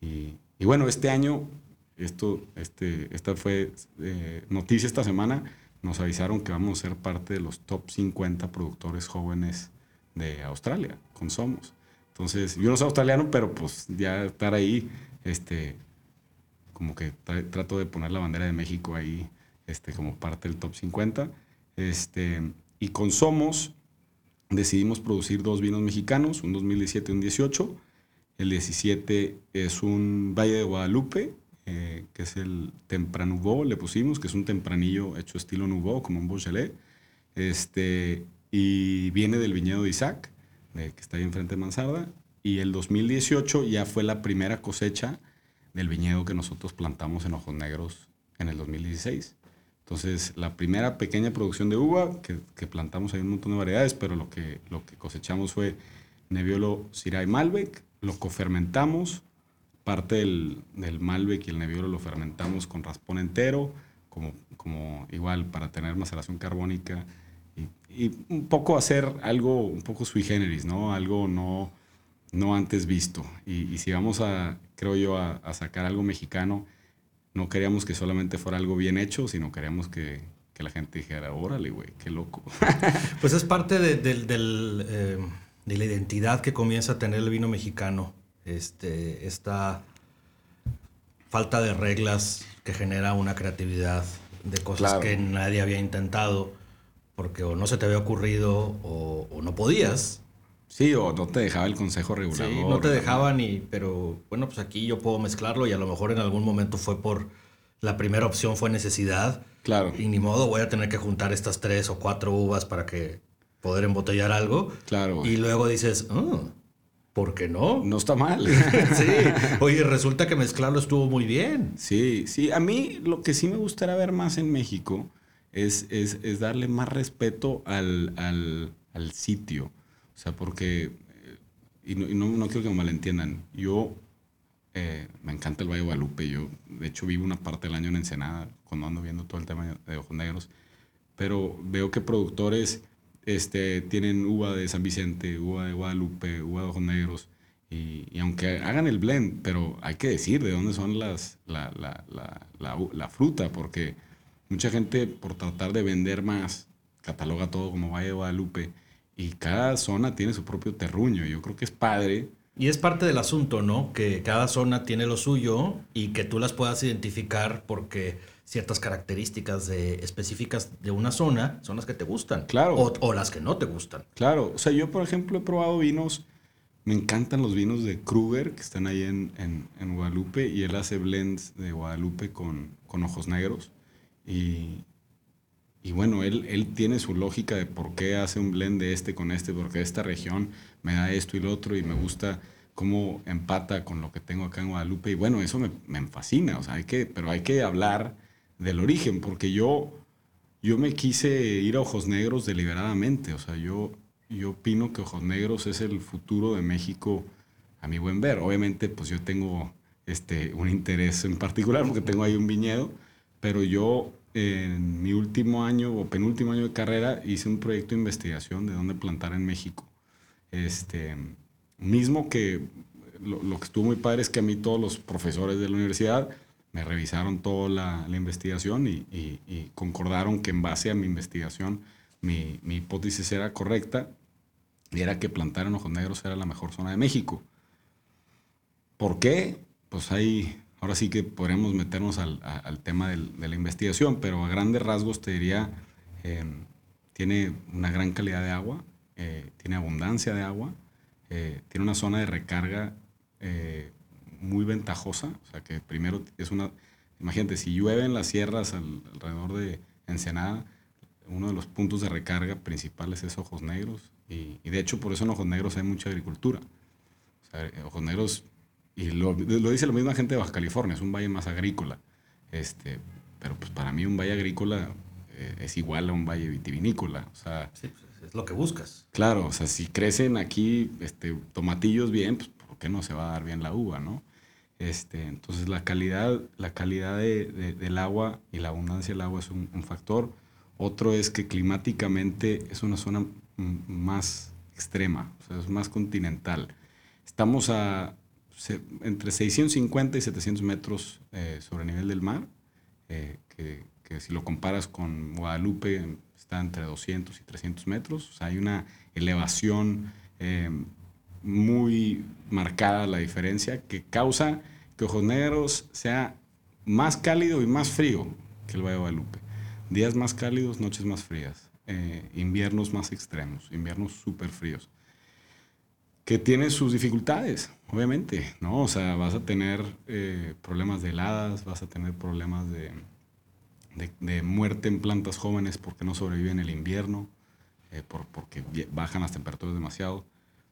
Y, y bueno, este año, esto, este, esta fue eh, noticia esta semana, nos avisaron que vamos a ser parte de los top 50 productores jóvenes de Australia, con Somos. Entonces, yo no soy australiano, pero pues ya estar ahí, este, como que trato de poner la bandera de México ahí, este, como parte del top 50. Este, y con Somos decidimos producir dos vinos mexicanos, un 2017 y un 18. El 17 es un Valle de Guadalupe, eh, que es el Tempranouveau, le pusimos, que es un tempranillo hecho estilo Nouveau, como un Beaujolais. Este, y viene del viñedo de Isaac, que está ahí enfrente de Mansarda. Y el 2018 ya fue la primera cosecha del viñedo que nosotros plantamos en Ojos Negros en el 2016. Entonces, la primera pequeña producción de uva que, que, plantamos, hay un montón de variedades, pero lo que, lo que cosechamos fue Nebbiolo Syrah Malbec, lo cofermentamos, parte del, del, Malbec y el Nebbiolo lo fermentamos con raspón entero, como, como igual para tener maceración carbónica y, y, un poco hacer algo un poco sui generis, ¿no? Algo no, no antes visto. Y, y si vamos a, creo yo, a, a sacar algo mexicano, no queríamos que solamente fuera algo bien hecho, sino queríamos que, que la gente dijera, órale, güey, qué loco. pues es parte de, de, del, eh, de, la identidad que comienza a tener el vino mexicano. Este, esta falta de reglas que genera una creatividad de cosas claro. que nadie había intentado, porque o no se te había ocurrido o, o no podías. Sí, o no te dejaba el consejo regulador. Sí, no te dejaban, y, pero bueno, pues aquí yo puedo mezclarlo y a lo mejor en algún momento fue por, la primera opción fue necesidad. Claro. Y ni modo, voy a tener que juntar estas tres o cuatro uvas para que poder embotellar algo. Claro. Y luego dices, oh, ¿por qué no? No está mal. sí. Oye, resulta que mezclarlo estuvo muy bien. Sí, sí. A mí lo que sí me gustaría ver más en México es, es, es darle más respeto al, al, al sitio. O sea, porque, y no, y no, no quiero que me malentiendan, yo eh, me encanta el Valle de Guadalupe, yo de hecho vivo una parte del año en Ensenada, cuando ando viendo todo el tema de Ojos Negros, pero veo que productores este, tienen uva de San Vicente, uva de Guadalupe, uva de Ojos Negros, y, y, aunque hagan el blend, pero hay que decir de dónde son las, la, la, la, la, fruta, porque mucha gente por tratar de vender más, cataloga todo como Valle de Guadalupe, y cada zona tiene su propio terruño. Yo creo que es padre. Y es parte del asunto, ¿no? Que cada zona tiene lo suyo y que tú las puedas identificar porque ciertas características de, específicas de una zona son las que te gustan. Claro. O, o, las que no te gustan. Claro. O sea, yo, por ejemplo, he probado vinos. Me encantan los vinos de Kruger, que están ahí en, en, en Guadalupe, y él hace blends de Guadalupe con, con ojos negros. Y, y bueno, él, él tiene su lógica de por qué hace un blend de este con este, porque esta región me da esto y lo otro y me gusta cómo empata con lo que tengo acá en Guadalupe. Y bueno, eso me, me fascina, o sea, hay que, pero hay que hablar del origen, porque yo, yo me quise ir a Ojos Negros deliberadamente, o sea, yo, yo opino que Ojos Negros es el futuro de México a mi buen ver. Obviamente, pues yo tengo este, un interés en particular porque tengo ahí un viñedo, pero yo en mi último año o penúltimo año de carrera hice un proyecto de investigación de dónde plantar en México. Este, mismo que lo, lo, que estuvo muy padre es que a mí todos los profesores de la universidad me revisaron toda la, investigación y, concordaron que en base a mi investigación mi, hipótesis era correcta y era que plantar en Ojos Negros era la mejor zona de México. ¿Por qué? Pues hay ahora sí que podremos meternos al, tema de la investigación, pero a grandes rasgos te diría, eh, tiene una gran calidad de agua, eh, tiene abundancia de agua, eh, tiene una zona de recarga eh, muy ventajosa, o sea que primero es una, imagínate, si llueve en las sierras al, alrededor de Ensenada, uno de los puntos de recarga principales es Ojos Negros, y, y de hecho por eso en Ojos Negros hay mucha agricultura. O sea, Ojos Negros y lo, lo, dice la misma gente de Baja California, es un valle más agrícola. Este, pero pues para mí un valle agrícola eh, es igual a un valle vitivinícola. O sea, sí, pues es lo que buscas. Claro, o sea, si crecen aquí este, tomatillos bien, pues ¿por qué no se va a dar bien la uva, no? Este, entonces la calidad, la calidad de, de, del agua y la abundancia del agua es un, un, factor. Otro es que climáticamente es una zona más extrema, o sea, es más continental. Estamos a, entre 650 y 700 metros eh, sobre el nivel del mar, eh, que, que, si lo comparas con Guadalupe está entre 200 y 300 metros, o sea, hay una elevación eh, muy marcada la diferencia que causa que Ojos Negros sea más cálido y más frío que el Valle de Guadalupe. Días más cálidos, noches más frías, eh, inviernos más extremos, inviernos súper fríos que tiene sus dificultades, obviamente, ¿no? O sea, vas a tener eh, problemas de heladas, vas a tener problemas de, de, de, muerte en plantas jóvenes porque no sobreviven el invierno, eh, por, porque bajan las temperaturas demasiado.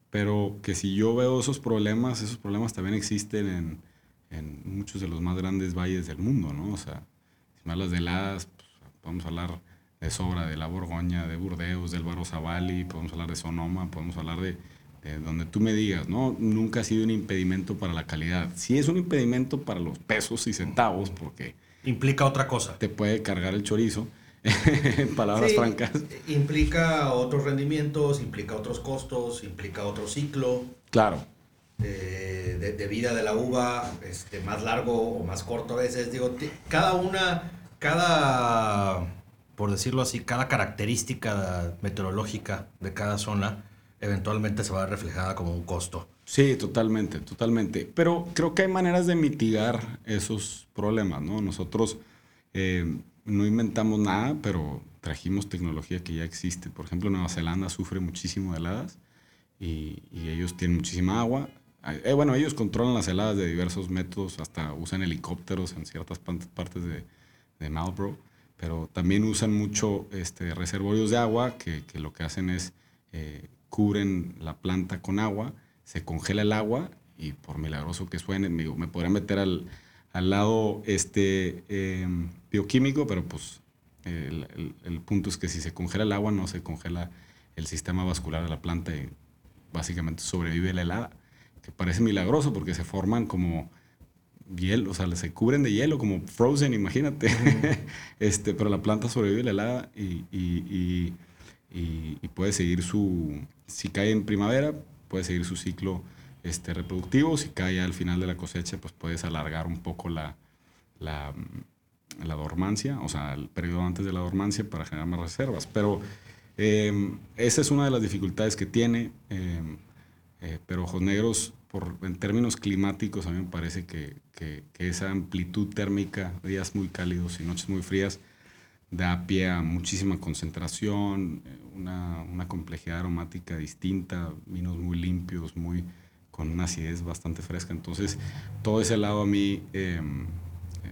Pero que si yo veo esos problemas, esos problemas también existen en, en muchos de los más grandes valles del mundo, ¿no? O sea, si me hablas de heladas, pues, podemos hablar de sobra de la Borgoña, de Burdeos, del Barro Zavali, podemos hablar de Sonoma, podemos hablar de, donde tú me digas, ¿no? Nunca ha sido un impedimento para la calidad. Sí es un impedimento para los pesos y centavos, porque... Implica otra cosa. Te puede cargar el chorizo, en palabras francas. Implica otros rendimientos, implica otros costos, implica otro ciclo. Claro. De, de, vida de la uva, este, más largo o más corto a veces. Digo, cada una, cada, por decirlo así, cada característica meteorológica de cada zona eventualmente se va a ver reflejada como un costo. Sí, totalmente, totalmente. Pero creo que hay maneras de mitigar esos problemas, ¿no? Nosotros eh, no inventamos nada, pero trajimos tecnología que ya existe. Por ejemplo, Nueva Zelanda sufre muchísimo de heladas y, ellos tienen muchísima agua. Eh, bueno, ellos controlan las heladas de diversos métodos, hasta usan helicópteros en ciertas partes de, de Marlborough, pero también usan mucho este, reservorios de agua que, que lo que hacen es eh, cubren la planta con agua, se congela el agua y por milagroso que suene, me, me podría meter al, al lado este, em, bioquímico, pero pues el, el, punto es que si se congela el agua no se congela el sistema vascular de la planta y básicamente sobrevive la helada, que parece milagroso porque se forman como hielo, o sea, se cubren de hielo como frozen, imagínate, este, pero la planta sobrevive la helada y, y, y, y puede seguir su, si cae en primavera, puede seguir su ciclo este, reproductivo. Si cae al final de la cosecha, pues puedes alargar un poco la, la, la dormancia, o sea, el periodo antes de la dormancia para generar más reservas. Pero em, esa es una de las dificultades que tiene. Em, eh, pero ojos negros, por, en términos climáticos, a mí me parece que, que, esa amplitud térmica, días muy cálidos y noches muy frías, da pie a muchísima concentración, eh, una, una complejidad aromática distinta, vinos muy limpios, muy con una acidez bastante fresca. Entonces, todo ese lado a mí, em,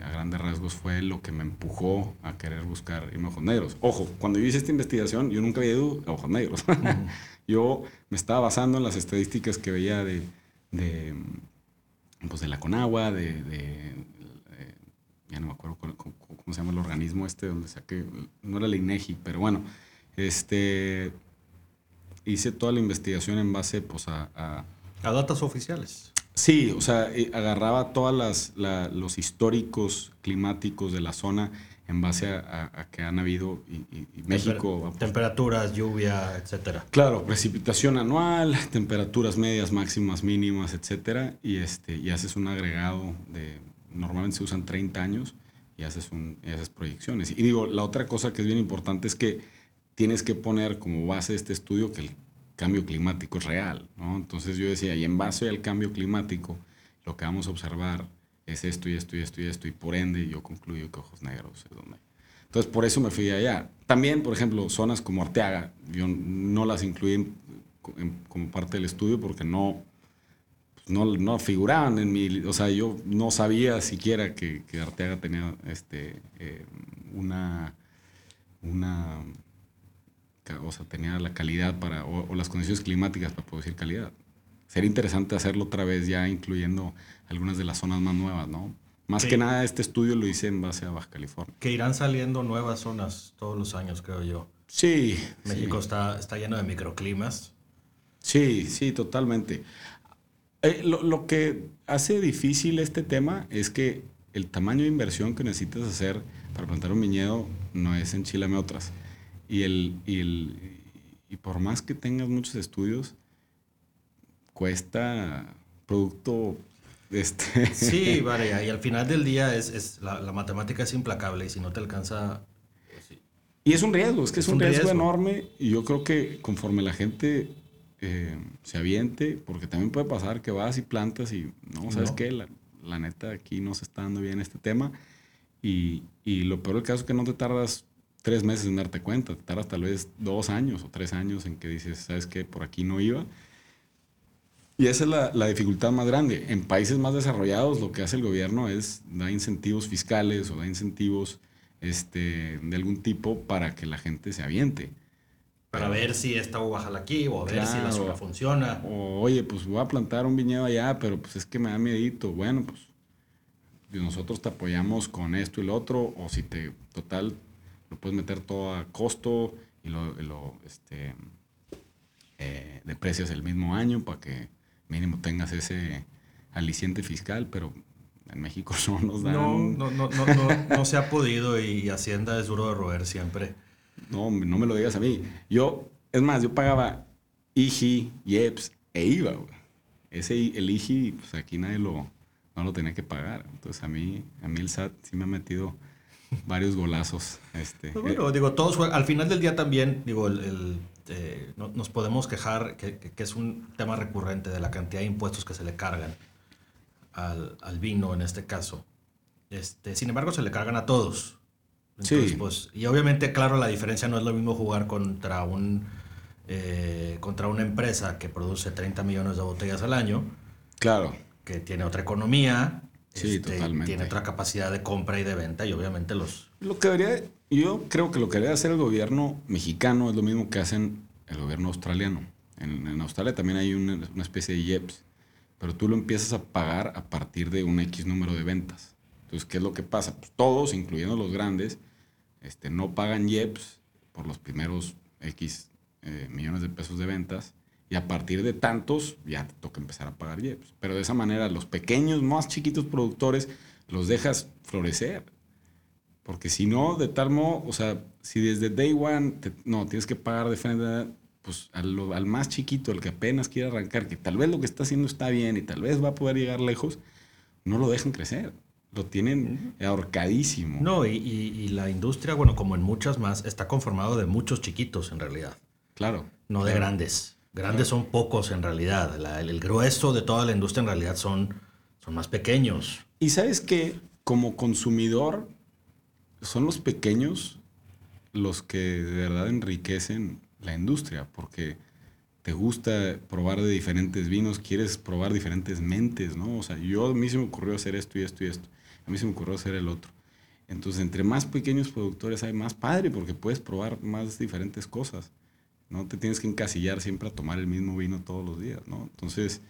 a grandes rasgos, fue lo que me empujó a querer buscar irme ojos negros. Ojo, cuando yo hice esta investigación, yo nunca había ido a ojos negros. yo me estaba basando en las estadísticas que veía de, de, pues de la Conagua, de, de, ya no me acuerdo cómo, se llama el organismo este, donde saqué, no era la INEGI, pero bueno, este, hice toda la investigación en base pues, a a datos oficiales. Sí, o sea, eh, agarraba todos los históricos climáticos de la zona en base a, que han habido y, México... temperaturas, lluvia, etcétera. Claro, precipitación anual, temperaturas medias, máximas, mínimas, etcétera, y, este, y haces un agregado de... Normalmente se usan 30 años y haces, un, y haces proyecciones. Y digo, la otra cosa que es bien importante es que tienes que poner como base este estudio que el cambio climático es real, ¿no? Entonces yo decía, y en base al cambio climático, lo que vamos a observar es esto y esto y esto y esto, y por ende yo concluyo que Ojos Negros es donde... Entonces por eso me fui allá. También, por ejemplo, zonas como Arteaga, yo no las incluí como parte del estudio porque no, no, no, figuraban en mi... O sea, yo no sabía siquiera que, que Arteaga tenía este, eh, una... una o sea, tenía la calidad para, o, las condiciones climáticas para producir calidad. Sería interesante hacerlo otra vez ya incluyendo algunas de las zonas más nuevas, ¿no? Más que nada este estudio lo hice en base a Baja California. Que irán saliendo nuevas zonas todos los años, creo yo. Sí. México Está, está lleno de microclimas. Sí, sí, totalmente. Eh, lo, lo, que hace difícil este tema es que el tamaño de inversión que necesitas hacer para plantar un viñedo no es en Chile, otras. Y, el, y, el, y por más que tengas muchos estudios, cuesta producto este. Sí vale y al final del día es, es la, la, matemática es implacable y si no te alcanza pues y es un riesgo es que es, un, riesgo, enorme y yo creo que conforme la gente eh, se aviente porque también puede pasar que vas y plantas y no sabes qué la, la, neta aquí no se está dando bien este tema y, y lo peor del caso es que no te tardas tres meses en darte cuenta, te tardas tal vez dos años o tres años en que dices, ¿sabes qué? Por aquí no iba. Y esa es la, la, dificultad más grande. En países más desarrollados lo que hace el gobierno es dar incentivos fiscales o da incentivos este, de algún tipo para que la gente se aviente. Para ver si esta uva jala aquí o a ver si la zona funciona. O, oye, pues voy a plantar un viñedo allá, pero pues es que me da miedito. Bueno, pues nosotros te apoyamos con esto y lo otro, o si te, total, lo puedes meter todo a costo y lo, lo este, eh, deprecias el mismo año para que mínimo tengas ese aliciente fiscal, pero en México no nos dan. No, no, no, no, no, se ha podido y Hacienda es duro de roer siempre. No, no me lo digas a mí. Yo, es más, yo pagaba IGI, IEPS e IVA. Ese, el IGI, pues aquí nadie lo, no lo tenía que pagar. Entonces a mí, a mí el SAT sí me ha metido varios golazos. Este, pues bueno, digo, todos al final del día también, digo, el, eh, nos podemos quejar que, que, es un tema recurrente de la cantidad de impuestos que se le cargan al, al, vino en este caso. Este, sin embargo, se le cargan a todos. sí. Pues, y obviamente, claro, la diferencia no es lo mismo jugar contra un eh, contra una empresa que produce 30 millones de botellas al año. Claro. Que tiene otra economía. Sí, este, totalmente. Tiene otra capacidad de compra y de venta y obviamente los... Lo que debería, yo creo que lo que debería hacer el gobierno mexicano es lo mismo que hacen el gobierno australiano. En, Australia también hay una, especie de IEPS, pero tú lo empiezas a pagar a partir de un X número de ventas. Entonces, ¿qué es lo que pasa? Pues todos, incluyendo los grandes, este, no pagan IEPS por los primeros X eh, millones de pesos de ventas y a partir de tantos ya te toca empezar a pagar IEPS. Pero de esa manera los pequeños, más chiquitos productores los dejas florecer. Porque si no, de tal modo, o sea, si desde day one, no, tienes que pagar de frente, pues al, al, más chiquito, el que apenas quiere arrancar, que tal vez lo que está haciendo está bien y tal vez va a poder llegar lejos, no lo dejan crecer. Lo tienen ahorcadísimo. No, y, y la industria, bueno, como en muchas más, está conformado de muchos chiquitos en realidad. Claro. No de grandes. Grandes son pocos en realidad. el, grueso de toda la industria en realidad son, son más pequeños. Y sabes que como consumidor son los pequeños los que de verdad enriquecen la industria, porque te gusta probar de diferentes vinos, quieres probar diferentes mentes, ¿no? O sea, yo a mí se me ocurrió hacer esto y esto y esto, a mí se me ocurrió hacer el otro. Entonces, entre más pequeños productores hay, más padre, porque puedes probar más diferentes cosas. No te tienes que encasillar siempre a tomar el mismo vino todos los días, ¿no? Entonces,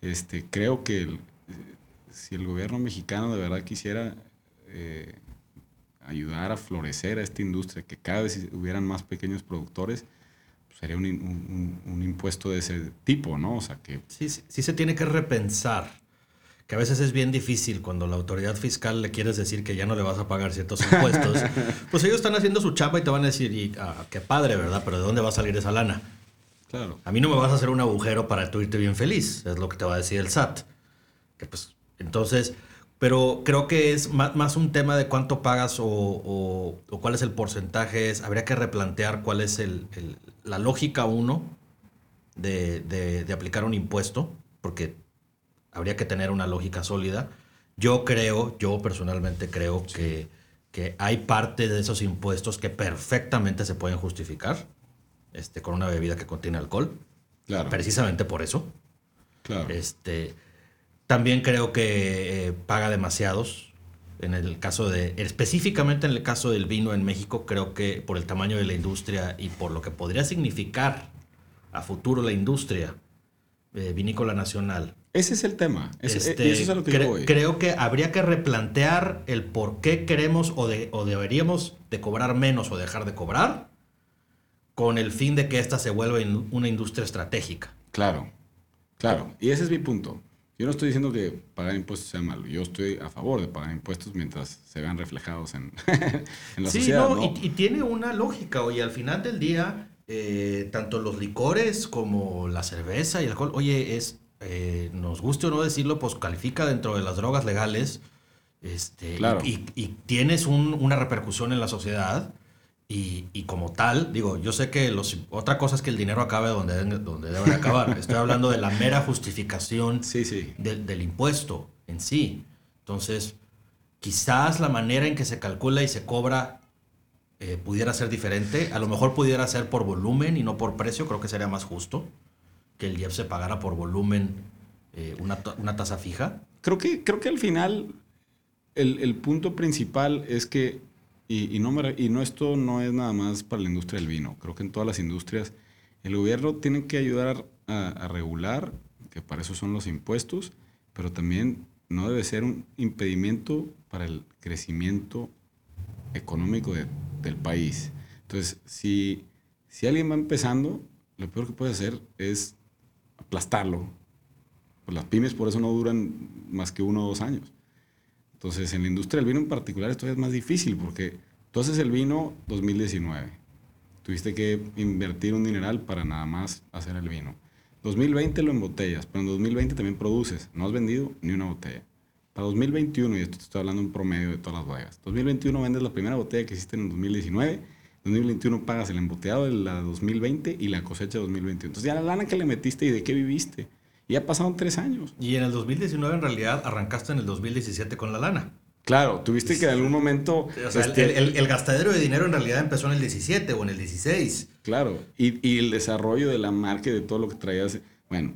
este, creo que eh, si el gobierno mexicano de verdad quisiera eh, ayudar a florecer a esta industria, que cada vez hubieran más pequeños productores, pues sería un, un, impuesto de ese tipo, ¿no? O sea que... Sí, sí, sí se tiene que repensar que a veces es bien difícil cuando la autoridad fiscal le quieres decir que ya no le vas a pagar ciertos impuestos, pues ellos están haciendo su chapa y te van a decir, y, ah, qué padre, ¿verdad? Pero ¿de dónde va a salir esa lana? Claro. A mí no me vas a hacer un agujero para tú irte bien feliz, es lo que te va a decir el SAT. Que pues, entonces, pero creo que es más, un tema de cuánto pagas o, cuál es el porcentaje. Es, habría que replantear cuál es el, la lógica, uno, de, de aplicar un impuesto, porque habría que tener una lógica sólida. Yo creo, yo personalmente creo que, que hay parte de esos impuestos que perfectamente se pueden justificar este, con una bebida que contiene alcohol. Claro. Precisamente por eso. Claro. Este, también creo que eh, paga demasiados. En el caso de, específicamente en el caso del vino en México, creo que por el tamaño de la industria y por lo que podría significar a futuro la industria eh, vinícola nacional, ese es el tema. Este, eso es a lo que yo voy. Creo que habría que replantear el por qué queremos o, de, o deberíamos de cobrar menos o dejar de cobrar con el fin de que ésta se vuelva una industria estratégica. Claro, claro. Y ese es mi punto. Yo no estoy diciendo que pagar impuestos sea malo. Yo estoy a favor de pagar impuestos mientras se vean reflejados en, en la sociedad. ¿no? Y, y, tiene una lógica. Oye, al final del día, eh, tanto los licores como la cerveza y el alcohol, oye, es eh, nos guste o no decirlo, pues califica dentro de las drogas legales. Este, y, tienes una repercusión en la sociedad. Y, como tal, digo, yo sé que los, otra cosa es que el dinero acabe donde, donde debe acabar. Estoy hablando de la mera justificación sí, sí. del impuesto en sí. Entonces, quizás la manera en que se calcula y se cobra eh, pudiera ser diferente. A lo mejor pudiera ser por volumen y no por precio. Creo que sería más justo que el IEF se pagara por volumen eh, una, una, tasa fija? Creo que, creo que al final el, el punto principal es que, y, y, no me, y no esto no es nada más para la industria del vino, creo que en todas las industrias el gobierno tiene que ayudar a, regular, que para eso son los impuestos, pero también no debe ser un impedimento para el crecimiento económico del país. Entonces, si, si alguien va empezando, lo peor que puede hacer es aplastarlo. Pues las pymes por eso no duran más que uno o dos años. Entonces, en la industria del vino en particular esto es más difícil porque tú haces el vino 2019. Tuviste que invertir un dineral para nada más hacer el vino. 2020 lo embotellas, pero en 2020 también produces. No has vendido ni una botella. Para 2021, y esto te estoy hablando en promedio de todas las bodegas, 2021 vendes la primera botella que hiciste en 2019, 2021 pagas el embotellado de la 2020 y la cosecha de 2021. Entonces ya la lana que le metiste y de qué viviste. Y ya pasaron tres años. Y en el 2019 en realidad arrancaste en el 2017 con la lana. Claro, tuviste que en algún momento... O sea, este, el, gastadero de dinero en realidad empezó en el 17 o en el 16. Claro, y, y el desarrollo de la marca y de todo lo que traías. Bueno,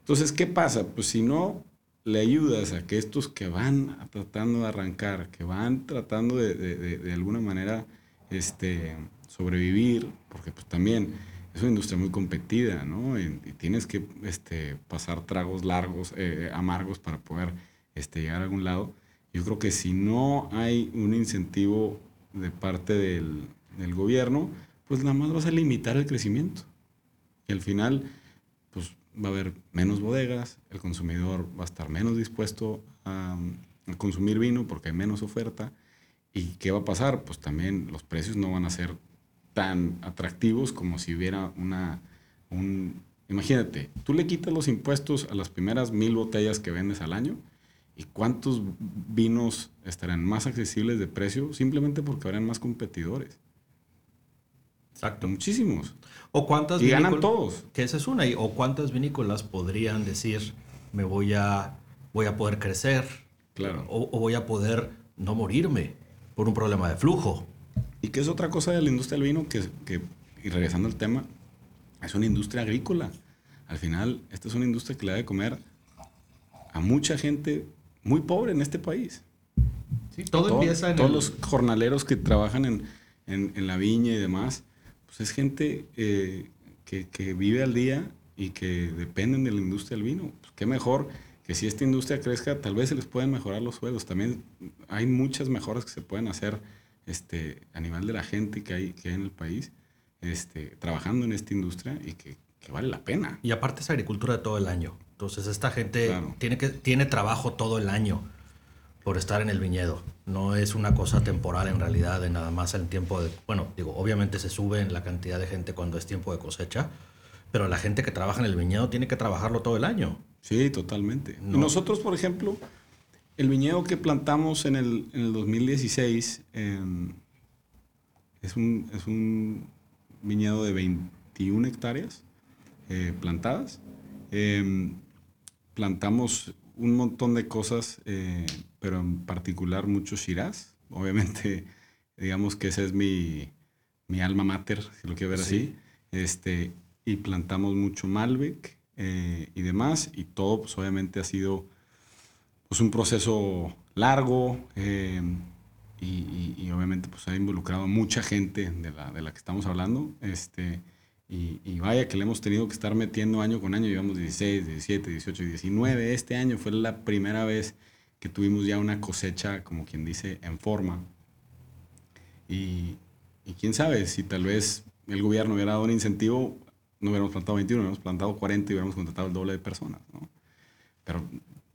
entonces, ¿qué pasa? Pues si no le ayudas a que estos que van tratando de arrancar, que van tratando de, de, de, alguna manera este, sobrevivir, porque pues también es una industria muy competida, ¿no? Y, tienes que este, pasar tragos largos, eh, amargos para poder este, llegar a algún lado yo creo que si no hay un incentivo de parte del, gobierno, pues nada más vas a limitar el crecimiento. Y al final, pues va a haber menos bodegas, el consumidor va a estar menos dispuesto a, consumir vino porque hay menos oferta. ¿Y qué va a pasar? Pues también los precios no van a ser tan atractivos como si hubiera una... Un, imagínate, tú le quitas los impuestos a las primeras mil botellas que vendes al año ¿Y cuántos vinos estarán más accesibles de precio simplemente porque habrán más competidores? Exacto. Muchísimos. ¿O cuántas y ganan todos. Que esa es una. ¿O cuántas vinícolas podrían decir, me voy a, voy a poder crecer? Claro. O, voy a poder no morirme por un problema de flujo. Y que es otra cosa de la industria del vino, que, que, y regresando al tema, es una industria agrícola. Al final, esta es una industria que le da de comer a mucha gente muy pobre en este país. Sí, todo, empieza en Todos los jornaleros que trabajan en, en, la viña y demás, pues es gente eh, que, que, vive al día y que dependen de la industria del vino. Pues qué mejor que si esta industria crezca, tal vez se les pueden mejorar los sueldos. También hay muchas mejoras que se pueden hacer este, a nivel de la gente que hay, que hay en el país este, trabajando en esta industria y que, que vale la pena. Y aparte es agricultura de todo el año. Entonces esta gente tiene, que, tiene trabajo todo el año por estar en el viñedo. No es una cosa temporal en realidad de nada más el tiempo de... Bueno, digo, obviamente se sube en la cantidad de gente cuando es tiempo de cosecha, pero la gente que trabaja en el viñedo tiene que trabajarlo todo el año. Sí, totalmente. Nosotros, por ejemplo, el viñedo que plantamos en el, en el 2016 em, es, un, es un viñedo de 21 hectáreas eh, plantadas. Eh, plantamos un montón de cosas, eh, pero en particular mucho Shiraz. Obviamente, digamos que ese es mi, mi alma mater, si lo quiero ver así. Este, y plantamos mucho Malbec eh, y demás. Y todo, pues obviamente ha sido pues, un proceso largo. Eh, y, y, obviamente pues ha involucrado mucha gente de la, de la que estamos hablando. Este, y, vaya que le hemos tenido que estar metiendo año con año, llevamos 16, 17, 18, 19. Este año fue la primera vez que tuvimos ya una cosecha, como quien dice, en forma. Y, quién sabe, si tal vez el gobierno hubiera dado un incentivo, no hubiéramos plantado 21, hubiéramos plantado 40 y hubiéramos contratado el doble de personas. ¿no? Pero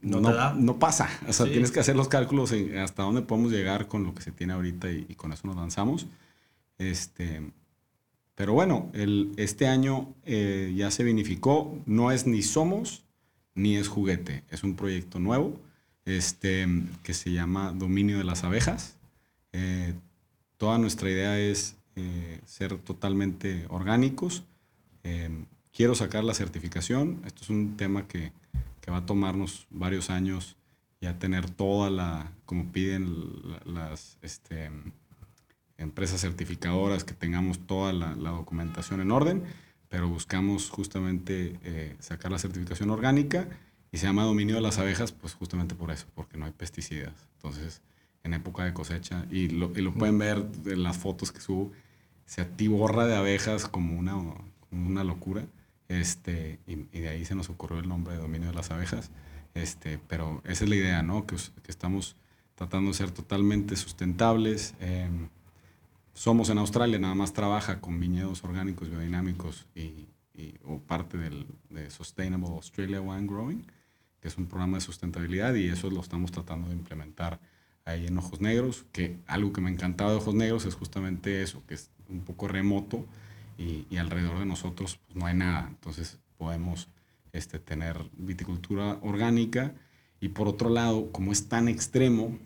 no, no, pasa. O sea, tienes que hacer los cálculos hasta dónde podemos llegar con lo que se tiene ahorita y, y con eso nos lanzamos. Este, pero bueno, el, este año eh, ya se vinificó, no es ni Somos ni es juguete, es un proyecto nuevo este, que se llama Dominio de las Abejas. Eh, toda nuestra idea es eh, ser totalmente orgánicos. quiero sacar la certificación, esto es un tema que, que, va a tomarnos varios años ya tener toda la, como piden las... Este, empresas certificadoras, que tengamos toda la, documentación en orden, pero buscamos justamente eh, sacar la certificación orgánica y se llama dominio de las abejas, pues justamente por eso, porque no hay pesticidas. Entonces, en época de cosecha, y lo, y lo pueden ver en las fotos que subo, se atiborra de abejas como una, una locura, este, y, de ahí se nos ocurrió el nombre de dominio de las abejas. Este, pero esa es la idea, ¿no? Que, que estamos tratando de ser totalmente sustentables. Em, somos en Australia, nada más trabaja con viñedos orgánicos, biodinámicos y, o parte del, de Sustainable Australia Wine Growing, que es un programa de sustentabilidad y eso lo estamos tratando de implementar ahí en Ojos Negros, que algo que me encantaba de Ojos Negros es justamente eso, que es un poco remoto y, y alrededor de nosotros pues, no hay nada. Entonces podemos este, tener viticultura orgánica y por otro lado, como es tan extremo,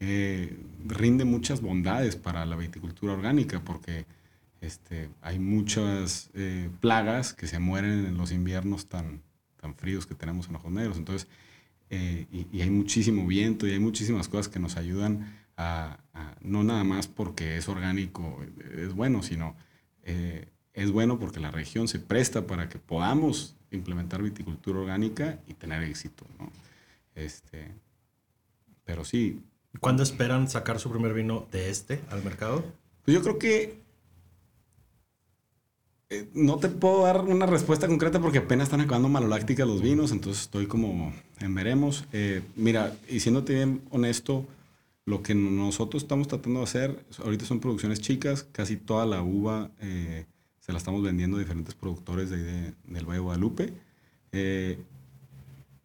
eh, rinde muchas bondades para la viticultura orgánica porque este, hay muchas eh, plagas que se mueren en los inviernos tan, tan fríos que tenemos en Ojos Negros. Entonces, eh, y, hay muchísimo viento y hay muchísimas cosas que nos ayudan a, no nada más porque es orgánico, es bueno, sino es bueno porque la región se presta para que podamos implementar viticultura orgánica y tener éxito. ¿no? Este, pero sí, ¿Cuándo esperan sacar su primer vino de este al mercado? Pues yo creo que eh, no te puedo dar una respuesta concreta porque apenas están acabando malolácticas los vinos, entonces estoy como en veremos. Eh, mira, y siéndote bien honesto, lo que nosotros estamos tratando de hacer, ahorita son producciones chicas, casi toda la uva eh, se la estamos vendiendo a diferentes productores de, del Valle de Guadalupe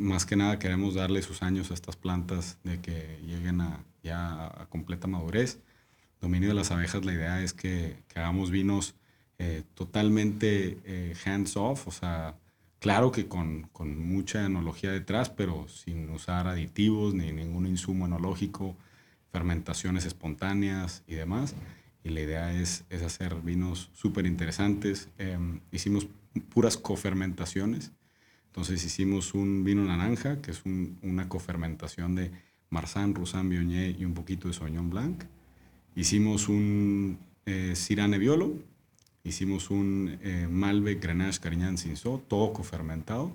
más que nada queremos darle sus años a estas plantas de que lleguen a, ya a completa madurez. Dominio de las abejas, la idea es que, hagamos vinos eh, totalmente eh, hands off, o sea, claro que con, con, mucha enología detrás, pero sin usar aditivos ni ningún insumo enológico, fermentaciones espontáneas y demás. Y la idea es, es hacer vinos súper interesantes. Em, hicimos puras cofermentaciones entonces hicimos un vino naranja, que es una cofermentación de Marsanne, Roussan, Viognier y un poquito de Sauvignon Blanc. Hicimos un eh, Syrah Nebbiolo, hicimos un eh, Malbec Grenache Carignan Cinsault, todo cofermentado,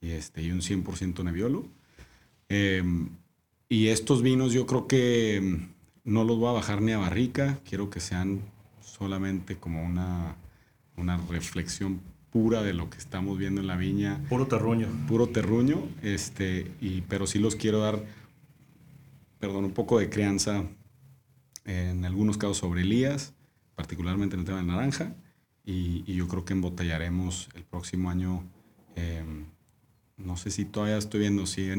y, este, y un 100% Nebbiolo. Em, y estos vinos yo creo que em, no los voy a bajar ni a barrica, quiero que sean solamente como una, una reflexión pura de lo que estamos viendo en la viña. Puro terruño. Puro terruño, este, y, pero sí los quiero dar, perdón, un poco de crianza, en algunos casos sobre Elías, particularmente en el tema de naranja, y, yo creo que embotellaremos el próximo año, em, no sé si todavía estoy viendo, si,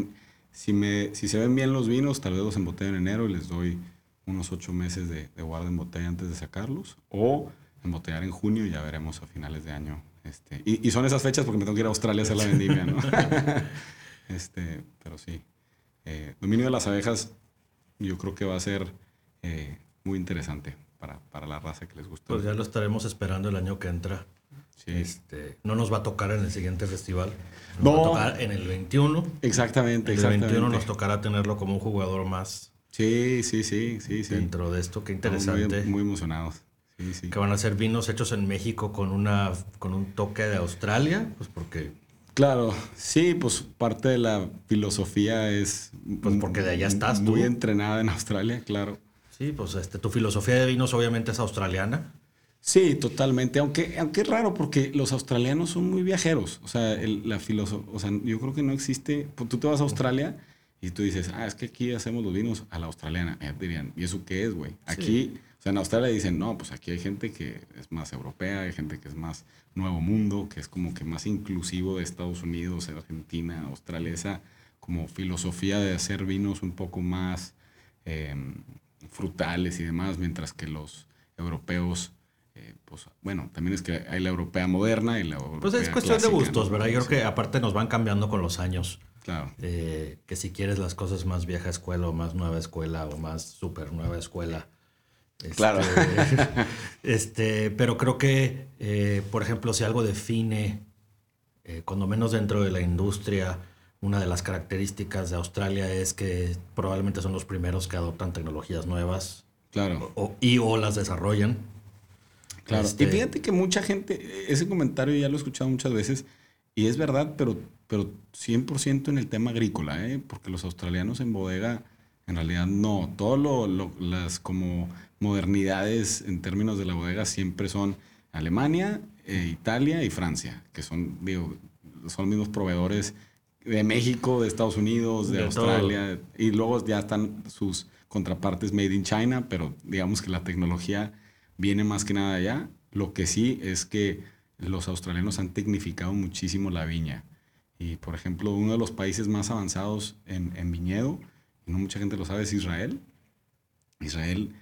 si, me, si se ven bien los vinos, tal vez los embotello en enero y les doy unos ocho meses de, de guarda en botella antes de sacarlos, o embotellar en junio y ya veremos a finales de año este, y, son esas fechas porque me tengo que ir a Australia a hacer la vendimia, ¿no? este, pero sí. Eh, dominio de las abejas, yo creo que va a ser eh, muy interesante para, para, la raza que les gusta. Pues ya lo estaremos esperando el año que entra. Sí. Este, no nos va a tocar en el siguiente festival. Nos no. va a tocar en el 21. Exactamente, en el 21 nos tocará tenerlo como un jugador más. Sí, sí, sí, sí, sí. Dentro de esto, qué interesante. muy, muy emocionados. Que van a ser vinos hechos en México con, una, con un toque de Australia, pues porque... Claro, sí, pues parte de la filosofía es... Pues porque de allá estás muy entrenada en Australia, claro. Sí, pues este, tu filosofía de vinos obviamente es australiana. Sí, totalmente. Aunque, aunque es raro porque los australianos son muy viajeros. O sea, la filosofía, o sea, yo creo que no existe. Pues, tú te vas a Australia y tú dices, ah, es que aquí hacemos los vinos a la australiana. Ya dirían, ¿y eso qué es, güey? Aquí sea, en Australia dicen, no, pues aquí hay gente que es más europea, hay gente que es más nuevo mundo, que es como que más inclusivo de Estados Unidos, Argentina, Australia, esa como filosofía de hacer vinos un poco más em, frutales y demás, mientras que los europeos, eh, pues bueno, también es que hay la europea moderna y la europea Pues es cuestión de gustos, ¿verdad? Yo creo que aparte nos van cambiando con los años. Claro. Eh, que si quieres las cosas más vieja escuela o más nueva escuela o más super nueva escuela, claro. Este, este, pero creo que, eh, por ejemplo, si algo define, eh, cuando menos dentro de la industria, una de las características de Australia es que probablemente son los primeros que adoptan tecnologías nuevas. Claro. O, y o las desarrollan. Claro. Este, y fíjate que mucha gente, ese comentario ya lo he escuchado muchas veces, y es verdad, pero, pero 100% en el tema agrícola, ¿eh? porque los australianos en bodega, en realidad no. Todo lo, lo las como modernidades en términos de la bodega siempre son Alemania, eh, Italia y Francia, que son, digo, son mismos proveedores de México, de Estados Unidos, de, De Australia, y luego ya están sus contrapartes made in China, pero digamos que la tecnología viene más que nada allá. Lo que sí es que los australianos han tecnificado muchísimo la viña. Y por ejemplo, uno de los países más avanzados en, en viñedo, y no mucha gente lo sabe, es Israel. Israel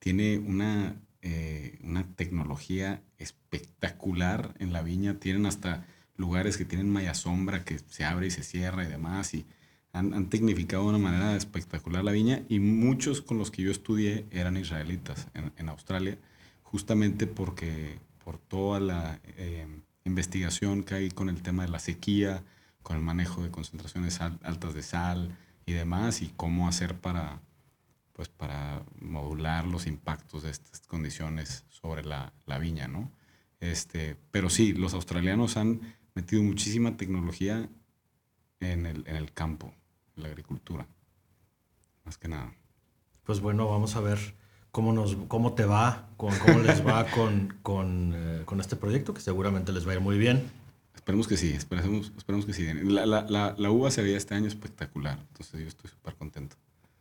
tiene una, eh, una tecnología espectacular en la viña. Tienen hasta lugares que tienen malla sombra que se abre y se cierra y demás. Y han, han tecnificado de una manera espectacular la viña. Y muchos con los que yo estudié eran israelitas en, en Australia, justamente porque por toda la eh, investigación que hay con el tema de la sequía, con el manejo de concentraciones al- altas de sal y demás, y cómo hacer para, pues, para modular los impactos de estas condiciones sobre la, la viña, ¿no? Este, pero sí, los australianos han metido muchísima tecnología en el, en el campo, en la agricultura, más que nada. Pues bueno, vamos a ver cómo, nos, cómo te va, con, cómo les va con, con, eh, con este proyecto, que seguramente les va a ir muy bien. Esperemos que sí, esperemos, esperemos que sí. La, la, la, la uva se veía este año espectacular, entonces yo estoy súper contento.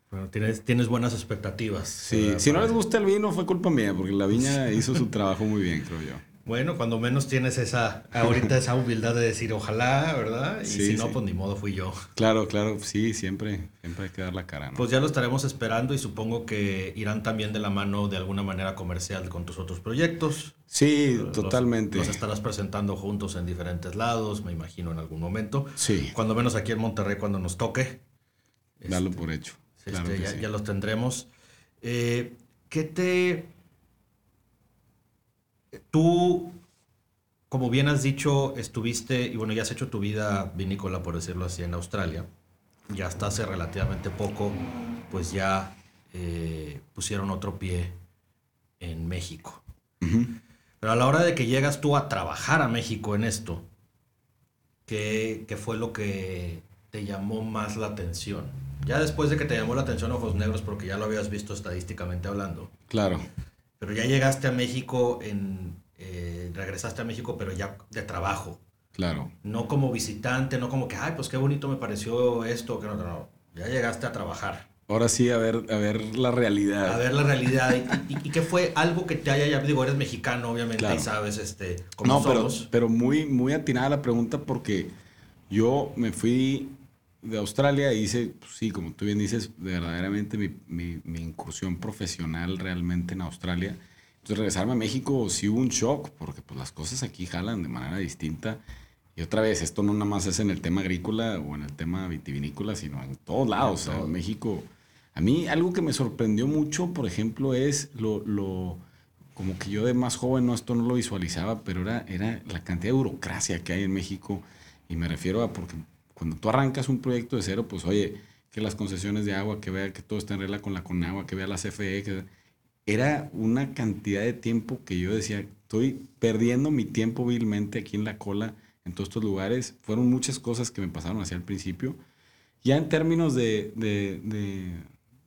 Bueno, tienes, tienes buenas expectativas. Sí, ¿verdad? si no les gusta el vino fue culpa mía, porque la viña hizo su trabajo muy bien, creo yo. Bueno, cuando menos tienes esa, ahorita esa humildad de decir ojalá, ¿verdad? Y Sí, si no, sí. pues ni modo fui yo. Claro, claro, sí, siempre, siempre hay que dar la cara, ¿no? Pues ya lo estaremos esperando y supongo que irán también de la mano de alguna manera comercial con tus otros proyectos. sí, Los- totalmente. Los, estarás presentando juntos en diferentes lados, me imagino, en algún momento. Sí, Cuando menos aquí en Monterrey, cuando nos toque. darlo Este, por hecho. este, Claro ya, sí. ya los tendremos. Eh, ¿Qué te... Tú, como bien has dicho, estuviste, y bueno, ya has hecho tu vida vinícola, por decirlo así, en Australia. Ya hasta hace relativamente poco, pues ya eh, pusieron otro pie en México. Pero a la hora de que llegas tú a trabajar a México en esto, ¿qué, qué fue lo que te llamó más la atención? Ya después de que te llamó la atención Ojos Negros, porque ya lo habías visto estadísticamente hablando, Claro, pero ya llegaste a México, en, eh, regresaste a México, pero ya de trabajo, claro. no como visitante, no como que, ay, pues qué bonito me pareció esto, que no, no, no, ya llegaste a trabajar. Ahora sí, a ver, a ver la realidad. A ver la realidad. ¿Y, y, y qué fue algo que te haya, ya digo, eres mexicano, obviamente, Claro. y sabes este, cómo No, pero, pero muy, muy atinada la pregunta porque yo me fui de Australia e hice, pues sí, como tú bien dices, verdaderamente mi, mi- mi incursión profesional realmente en Australia. Entonces regresarme a México sí hubo un shock porque pues las cosas aquí jalan de manera distinta. Y otra vez, esto no nada más es en el tema agrícola o en el tema vitivinícola, sino en todos lados. O sea, en México, a mí algo que me sorprendió mucho, por ejemplo, es lo, lo como que yo de más joven no esto no lo visualizaba, pero era, era la cantidad de burocracia que hay en México. Y me refiero a porque cuando tú arrancas un proyecto de cero, pues oye, que las concesiones de agua, que vea que todo está en regla con la Conagua, que vea la CFE, que era una cantidad de tiempo que yo decía, estoy perdiendo mi tiempo vilmente aquí en la cola, en todos estos lugares. Fueron muchas cosas que me pasaron hacia el principio. Ya en términos de, de, de,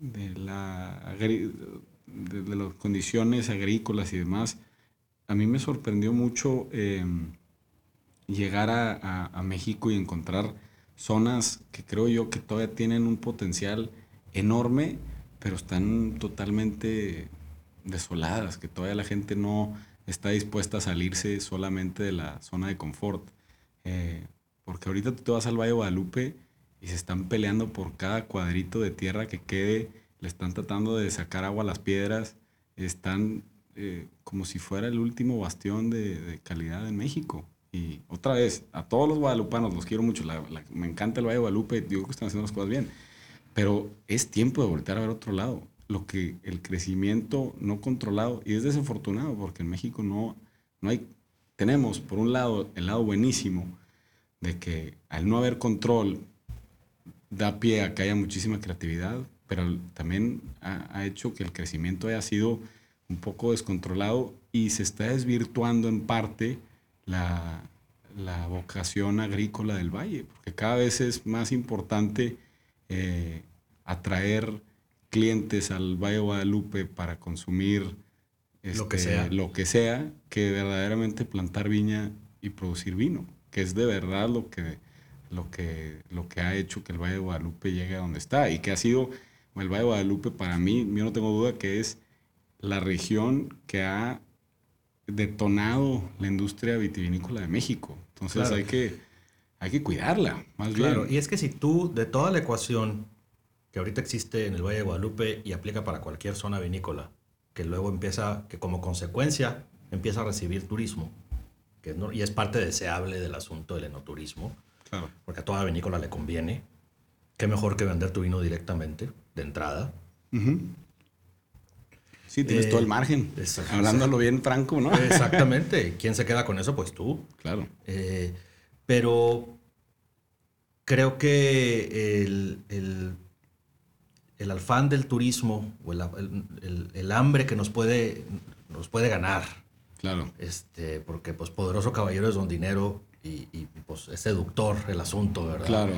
de la, de las condiciones agrícolas y demás, a mí me sorprendió mucho eh, llegar a, a- a México y encontrar zonas que creo yo que todavía tienen un potencial enorme, pero están totalmente desoladas, que todavía la gente no está dispuesta a salirse solamente de la zona de confort. Eh, porque ahorita tú te vas al Valle Guadalupe y se están peleando por cada cuadrito de tierra que quede, le están tratando de sacar agua a las piedras, están eh, como si fuera el último bastión de, de calidad en México. Y otra vez, a todos los guadalupanos, los quiero mucho, la- me encanta el Valle de Guadalupe, digo que están haciendo las cosas bien, pero es tiempo de voltear a ver otro lado. Lo que el crecimiento no controlado, y es desafortunado porque en México no, no hay, tenemos por un lado el lado buenísimo de que al no haber control da pie a que haya muchísima creatividad, pero también ha, ha hecho que el crecimiento haya sido un poco descontrolado y se está desvirtuando en parte la, la vocación agrícola del valle, porque cada vez es más importante eh, atraer clientes al Valle de Guadalupe para consumir Lo que este, sea. lo que sea, que verdaderamente plantar viña y producir vino, que es de verdad lo que lo que, lo que ha hecho que el Valle de Guadalupe llegue a donde está y que ha sido el Valle de Guadalupe para mí, yo no tengo duda que es la región que ha detonado la industria vitivinícola de México. Entonces hay, que, hay que cuidarla, más claro. bien. Y es que si tú, de toda la ecuación que ahorita existe en el Valle de Guadalupe y aplica para cualquier zona vinícola, que luego empieza, que como consecuencia empieza a recibir turismo, que no, y es parte deseable del asunto del enoturismo, claro. porque a toda vinícola le conviene. Qué mejor que vender tu vino directamente, de entrada. Sí, tienes todo el eh, margen. Hablándolo bien franco, ¿no? Exactamente. ¿Quién se queda con eso? Pues tú. Claro. Eh, pero creo que el, el, afán del turismo o el, hambre que nos puede, nos puede ganar. Claro. Este, porque pues poderoso caballero es don dinero y, y pues es seductor el asunto, ¿verdad? Claro.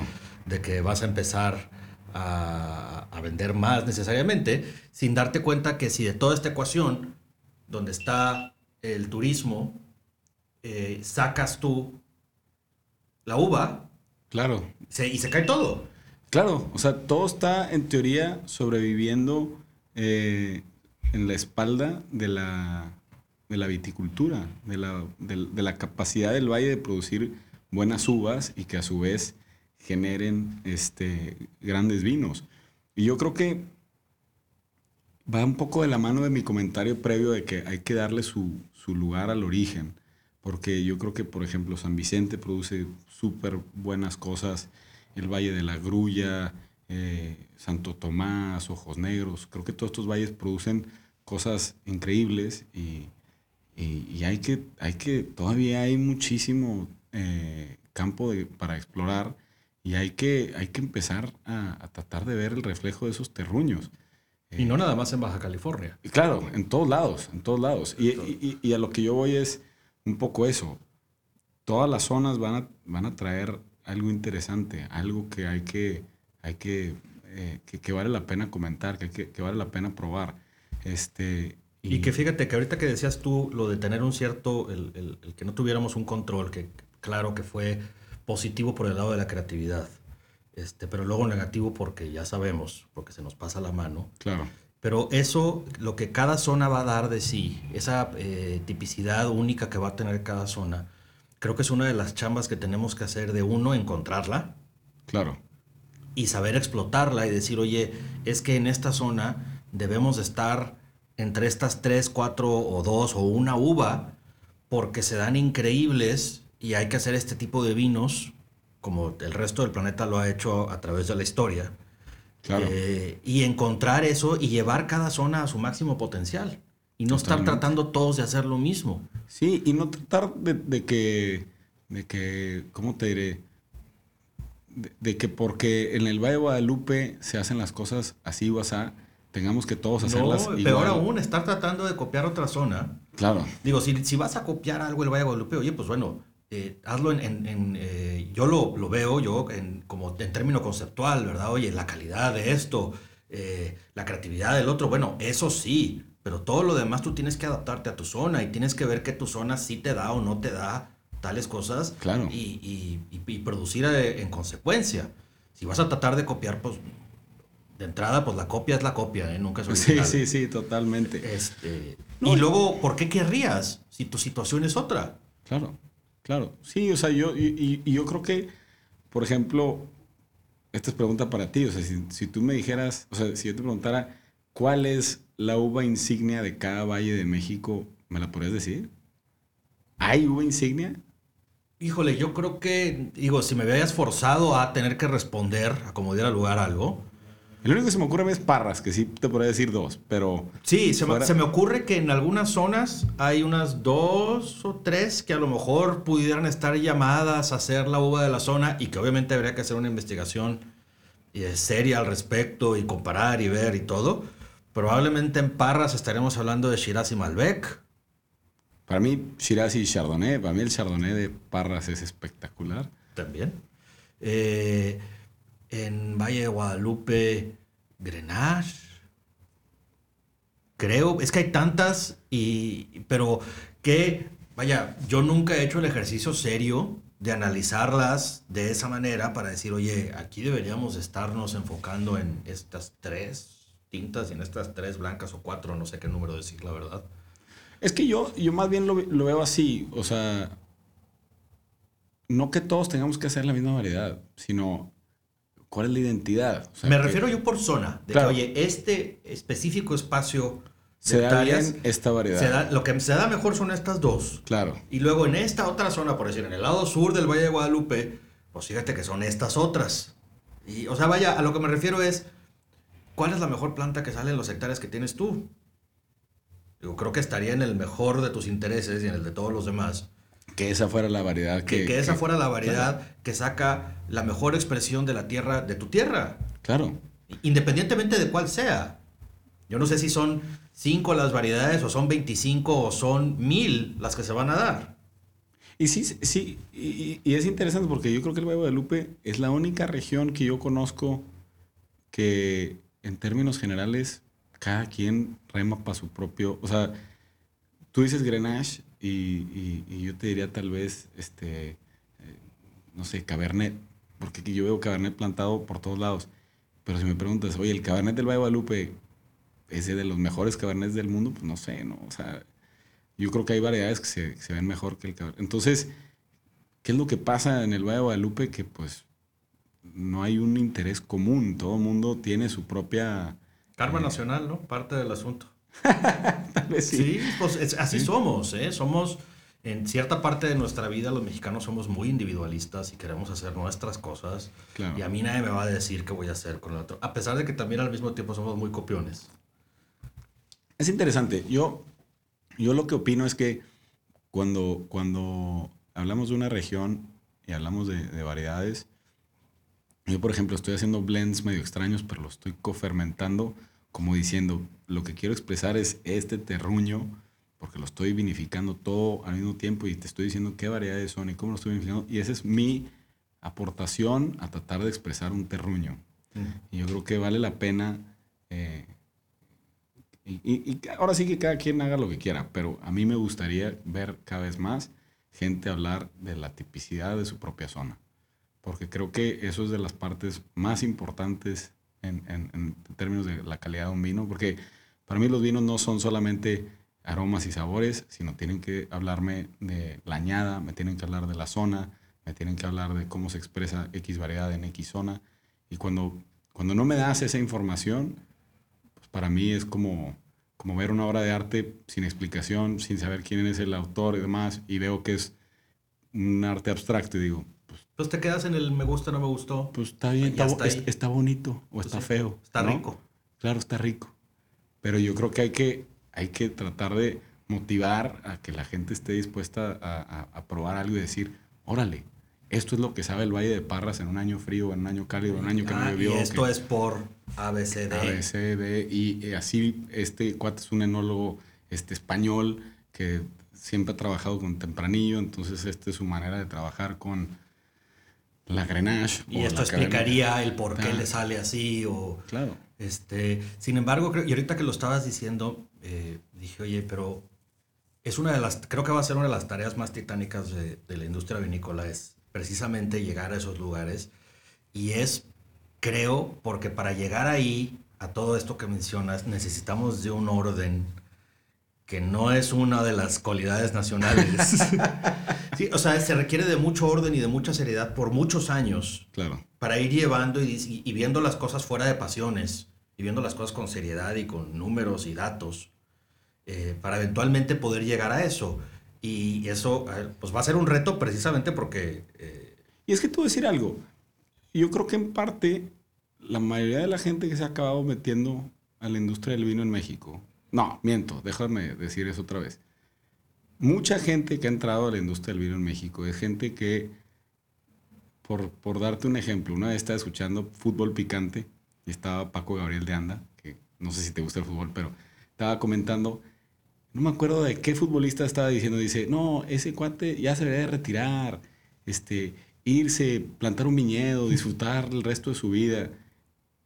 De que vas a empezar a, vender más necesariamente, sin darte cuenta que si de toda esta ecuación, donde está el turismo, eh, sacas tú la uva. Claro. y se cae todo. Claro, o sea, todo está en teoría sobreviviendo eh, en la espalda de la, de la viticultura, de la, de la capacidad del valle de producir buenas uvas y que a su vez generen este, grandes vinos. Y yo creo que va un poco de la mano de mi comentario previo de que hay que darle su, lugar al origen, porque yo creo que, por ejemplo, San Vicente produce súper buenas cosas, el Valle de la Grulla, eh, Santo Tomás, Ojos Negros, creo que todos estos valles producen cosas increíbles y, hay, que, hay que, todavía hay muchísimo eh, campo para explorar y hay que, hay que empezar a, tratar de ver el reflejo de esos terruños. Y no nada más en Baja California. Claro, en todos lados, en todos lados. Y, y, a lo que yo voy es un poco eso. Todas las zonas van a, van a traer algo interesante, algo que hay que, hay que, eh, que, vale la pena comentar, que, que, vale la pena probar. Este, y, que fíjate que ahorita que decías tú lo de tener un cierto, el, el, el que no tuviéramos un control, que claro que fue positivo por el lado de la creatividad, este, pero luego negativo porque ya sabemos, porque se nos pasa la mano. Claro. Pero eso, lo que cada zona va a dar de sí, esa eh, tipicidad única que va a tener cada zona, creo que es una de las chambas que tenemos que hacer de uno, encontrarla. Claro. Y saber explotarla y decir, oye, es que en esta zona debemos estar entre estas tres, cuatro o dos o una uva, porque se dan increíbles y hay que hacer este tipo de vinos, como el resto del planeta lo ha hecho a través de la historia. Claro. Eh, y encontrar eso y llevar cada zona a su máximo potencial. Y no estar tratando todos de hacer lo mismo. Sí, y no tratar de, que, de que, ¿cómo te diré? De, que porque en el Valle de Guadalupe se hacen las cosas así o así, tengamos que todos hacerlas no, Peor aún, estar tratando de copiar otra zona. Claro. Digo, si, si vas a copiar algo del Valle de Guadalupe, oye, pues bueno, eh, hazlo en, eh, yo lo, veo yo en, como en término conceptual, ¿verdad? Oye, la calidad de esto, eh, la creatividad del otro, bueno, eso sí, pero todo lo demás tú tienes que adaptarte a tu zona y tienes que ver que tu zona sí te da o no te da tales cosas claro. y, producir en consecuencia. Si vas a tratar de copiar, pues de entrada, pues la copia es la copia, Nunca es original. Sí, sí, sí, totalmente. Este, y luego, ¿por qué querrías si tu situación es otra? Claro. Claro, sí, o sea, yo, y, yo creo que, por ejemplo, esta es pregunta para ti, o sea, si, tú me dijeras, o sea, si yo te preguntara cuál es la uva insignia de cada valle de México, ¿me la podrías decir? ¿Hay uva insignia? Híjole, yo creo que, digo, si me veías forzado a tener que responder, a como diera lugar algo, el único que se me ocurre es Parras, que sí te podría decir dos, pero... Sí, se, me, ocurre que en algunas zonas hay unas dos o tres que a lo mejor pudieran estar llamadas a hacer la uva de la zona y que obviamente habría que hacer una investigación eh, seria al respecto y comparar y ver y todo. Probablemente en Parras estaremos hablando de Shiraz y Malbec. Para mí, Shiraz y Chardonnay. Para mí el Chardonnay de Parras es espectacular. También. Eh, en Valle de Guadalupe, Grenache. Creo, es que hay tantas, y, pero que, vaya, yo nunca he hecho el ejercicio serio de analizarlas de esa manera para decir, oye, aquí deberíamos estarnos enfocando en estas tres tintas y en estas tres blancas o cuatro, no sé qué número decir, la verdad. Es que yo, yo más bien lo, lo veo así, o sea, no que todos tengamos que hacer la misma variedad, sino cuál es la identidad. O sea, Me refiero yo por zona, de que, oye, este específico espacio se da bien esta variedad. lo que se da mejor son estas dos. Claro. Y luego en esta otra zona, por decir, en el lado sur del Valle de Guadalupe, pues fíjate que son estas otras. Y, o sea, vaya, a lo que me refiero es, ¿cuál es la mejor planta que sale en los hectáreas que tienes tú? Yo creo que estaría en el mejor de tus intereses y en el de todos los demás. Que esa fuera la variedad que... Que, esa fuera la variedad que saca la mejor expresión de la tierra, de tu tierra. Claro. Independientemente de cuál sea. Yo no sé si son cinco las variedades o son 25 o son mil las que se van a dar. Y sí, sí, y, es interesante porque yo creo que el Valle de Lupe es la única región que yo conozco que en términos generales cada quien rema para su propio, o sea, tú dices Grenache y, yo te diría tal vez, este, eh, no sé, Cabernet, porque yo veo Cabernet plantado por todos lados. Pero si me preguntas, oye, el Cabernet del Valle de Guadalupe ese de los mejores cabernets del mundo, pues no sé, ¿no? O sea, yo creo que hay variedades que se, ven mejor que el cabernet. Entonces, ¿qué es lo que pasa en el Valle de Guadalupe? Que pues no hay un interés común, todo el mundo tiene su propia... Karma eh, nacional, ¿no? Parte del asunto. Tal vez sí. Sí, pues así somos, ¿eh? Somos, en cierta parte de nuestra vida, los mexicanos somos muy individualistas y queremos hacer nuestras cosas. Claro. Y a mí nadie me va a decir qué voy a hacer con el otro. A pesar de que también al mismo tiempo somos muy copiones. Es interesante. Yo, yo lo que opino es que cuando, cuando hablamos de una región y hablamos de, variedades, yo por ejemplo estoy haciendo blends medio extraños, pero lo estoy cofermentando como diciendo, lo que quiero expresar es este terruño, porque lo estoy vinificando todo al mismo tiempo y te estoy diciendo qué variedades son y cómo lo estoy vinificando. Y esa es mi aportación a tratar de expresar un terruño. Y yo creo que vale la pena eh, y, ahora sí que cada quien haga lo que quiera, pero a mí me gustaría ver cada vez más gente hablar de la tipicidad de su propia zona, porque creo que eso es de las partes más importantes en, en, términos de la calidad de un vino, porque para mí los vinos no son solamente aromas y sabores, sino tienen que hablarme de la añada, me tienen que hablar de la zona, me tienen que hablar de cómo se expresa X variedad en X zona. Y cuando, cuando no me das esa información, para mí es como, como ver una obra de arte sin explicación, sin saber quién es el autor y demás, y veo que es un arte abstracto y digo, pues, pues te quedas en el me gusta, no me gustó. Pues está bien, está, está, bonito o pues está feo. Está rico. Claro, está rico. Pero yo creo que hay que, hay que tratar de motivar a que la gente esté dispuesta a, a probar algo y decir, órale, esto es lo que sabe el Valle de Parras en un año frío, en un año cálido, en un año que no ah, llovió. Y esto es por ABCD. ABCD. Y así, este cuate es un enólogo este, español que siempre ha trabajado con tempranillo, entonces esta es su manera de trabajar con la Grenache. Y esto explicaría el por qué le sale así o... Claro. Este, sin embargo, y ahorita que lo estabas diciendo, eh, dije, oye, pero es una de las, creo que va a ser una de las tareas más titánicas de, de la industria vinícola, es precisamente llegar a esos lugares. Y es, creo, porque para llegar ahí, a todo esto que mencionas, necesitamos de un orden que no es una de las cualidades nacionales. sí, o sea, se requiere de mucho orden y de mucha seriedad por muchos años. Claro. Para ir llevando y, y viendo las cosas fuera de pasiones y viendo las cosas con seriedad y con números y datos, eh, para eventualmente poder llegar a eso. Y eso pues va a ser un reto precisamente porque... Eh, y es que tú decir algo, yo creo que en parte la mayoría de la gente que se ha acabado metiendo a la industria del vino en México, no, miento, déjame decir eso otra vez. Mucha gente que ha entrado a la industria del vino en México es gente que, por, por darte un ejemplo, una vez estaba escuchando fútbol picante y estaba Paco Gabriel de Anda, que no sé si te gusta el fútbol, pero estaba comentando no me acuerdo de qué futbolista estaba diciendo, dice, no, ese cuate ya se debería de retirar, este, irse, plantar un viñedo, disfrutar el resto de su vida.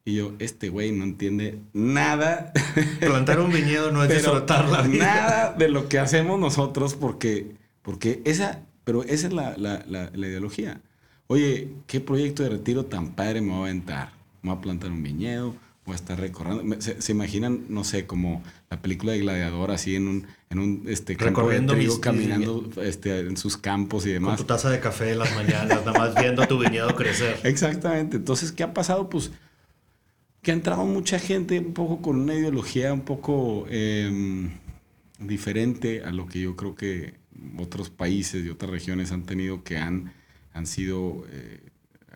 Y yo, este güey no entiende nada. Plantar un viñedo no es disfrutar la vida. Nada de lo que hacemos nosotros porque, porque esa, Pero esa es la, la, la, la ideología. Oye, ¿qué proyecto de retiro tan padre me voy a aventar? Me voy a plantar un viñedo, voy a estar recorriendo. Se, se, imaginan, no sé, como la película de Gladiador, así en un, en un este, campo de trigo, mis, caminando este, en sus campos y demás. Con tu taza de café en las mañanas, nada más viendo tu viñedo crecer. Exactamente. Entonces, ¿qué ha pasado? Pues que ha entrado mucha gente un poco con una ideología un poco eh, diferente a lo que yo creo que otros países y otras regiones han tenido que han, han sido eh,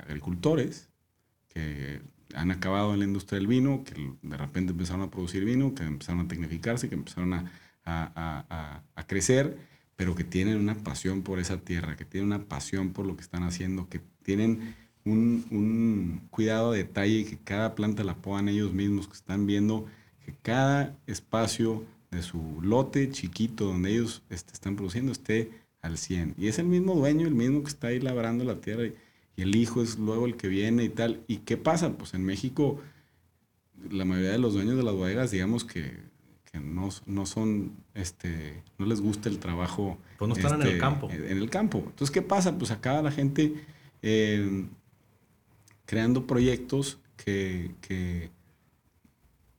agricultores que han acabado en la industria del vino, que de repente empezaron a producir vino, que empezaron a tecnificarse, que empezaron a, a, a, a, crecer, pero que tienen una pasión por esa tierra, que tienen una pasión por lo que están haciendo, que tienen un, un cuidado de detalle, que cada planta la pongan ellos mismos, que están viendo que cada espacio de su lote chiquito donde ellos este, están produciendo esté al 100. Y es el mismo dueño, el mismo que está ahí labrando la tierra y, y, el hijo es luego el que viene y tal. ¿Y qué pasa? Pues en México la mayoría de los dueños de las bodegas, digamos que, que no, no, son, este, no les gusta el trabajo. Pues no están este, en el campo. En el campo. Entonces, ¿qué pasa? Pues acá la gente eh, creando proyectos que, que,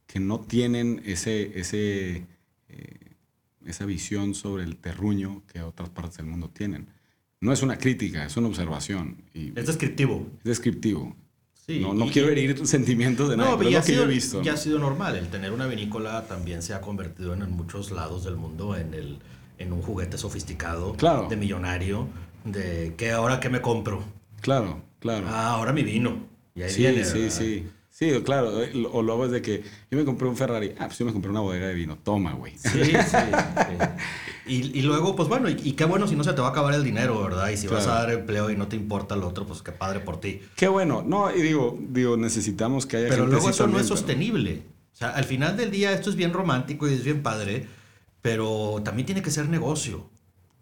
que no tienen ese, ese eh, esa visión sobre el terruño que otras partes del mundo tienen. No es una crítica, es una observación. Y es descriptivo. Es descriptivo. Sí, no no quiero herir sentimientos de no, nadie, pero ya es lo que sido, yo he visto. Ya ha sido normal. El tener una vinícola también se ha convertido en, en muchos lados del mundo en, el, en un juguete sofisticado, claro. de millonario, de que ahora que me compro. Claro, claro. Ah, ahora mi vino. Y ahí sí, viene, sí, sí. Sí, claro. O luego es de que yo me compré un Ferrari. Ah, pues yo me compré una bodega de vino. Toma, güey. Sí, sí. sí. Y, y, luego, pues bueno, y, y, qué bueno si no se te va a acabar el dinero, ¿verdad? Y si claro. vas a dar empleo y no te importa el otro, pues qué padre por ti. Qué bueno. No, y digo, digo necesitamos que haya Pero gente luego así eso también, no es sostenible. O sea, al final del día esto es bien romántico y es bien padre, pero también tiene que ser negocio.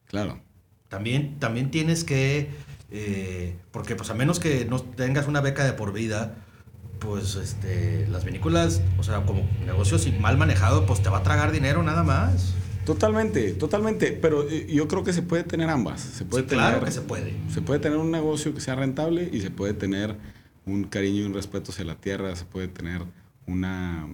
Claro. También, también tienes que... Eh, porque pues a menos que no tengas una beca de por vida, pues este, las vinícolas, o sea, como negocio si mal manejado, pues te va a tragar dinero nada más. Totalmente, totalmente. Pero yo creo que se puede tener ambas. Se puede sí, tener, claro que se puede. Se puede tener un negocio que sea rentable y se puede tener un cariño y un respeto hacia la tierra. Se puede tener una,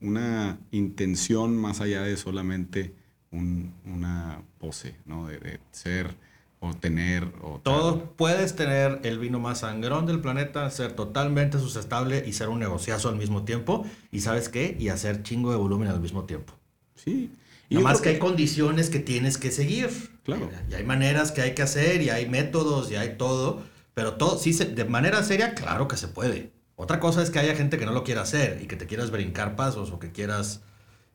una intención más allá de solamente un, una pose, ¿no? De, de ser o tener o todo puedes tener el vino más sangrón del planeta ser totalmente sustentable y ser un negociazo al mismo tiempo y sabes qué y hacer chingo de volumen al mismo tiempo. Sí. Y más que, que hay condiciones que tienes que seguir. Claro. Y hay maneras que hay que hacer y hay métodos y hay todo pero todo sí se, de manera seria claro que se puede. Otra cosa es que haya gente que no lo quiera hacer y que te quieras brincar pasos o que quieras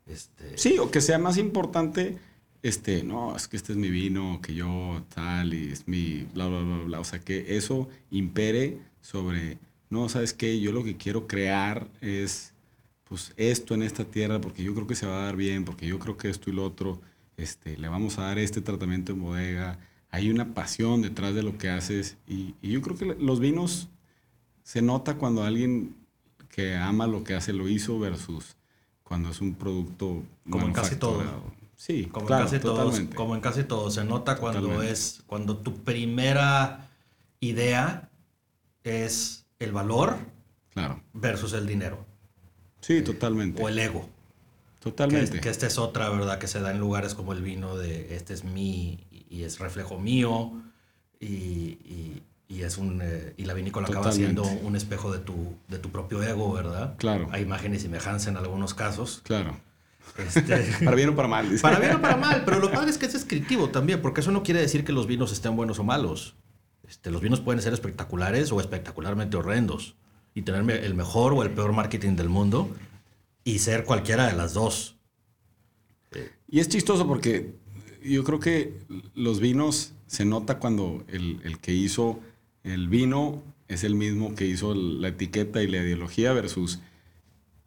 este... sí o que sea más importante este, no, es que este es mi vino, que yo tal, y es mi bla, bla, bla, bla. O sea, que eso impere sobre, no, ¿sabes qué? Yo lo que quiero crear es, pues, esto en esta tierra, porque yo creo que se va a dar bien, porque yo creo que esto y lo otro, este, le vamos a dar este tratamiento en bodega. Hay una pasión detrás de lo que haces, y, y yo creo que los vinos se nota cuando alguien que ama lo que hace lo hizo versus cuando es un producto como en casi todo Sí, como claro, en casi totalmente. todos, como en casi todo se nota cuando Totalmente. es cuando tu primera idea es el valor Claro. versus el dinero Sí, totalmente. o el ego. Totalmente. que esta es otra, ¿verdad? Que se da en lugares como el vino de este es mi y es reflejo mío y, y, y es un eh, y la vinícola acaba siendo un espejo de tu de tu propio ego, ¿verdad? Claro. Hay imagen y semejanza en algunos casos. Claro. Este, Para bien o para mal. dice. Para bien o para mal, pero lo padre es que es descriptivo también, porque eso no quiere decir que los vinos estén buenos o malos. Este, los vinos pueden ser espectaculares o espectacularmente horrendos y tener el mejor o el peor marketing del mundo y ser cualquiera de las dos. Y es chistoso porque yo creo que los vinos se nota cuando el, el que hizo el vino es el mismo que hizo la etiqueta y la ideología versus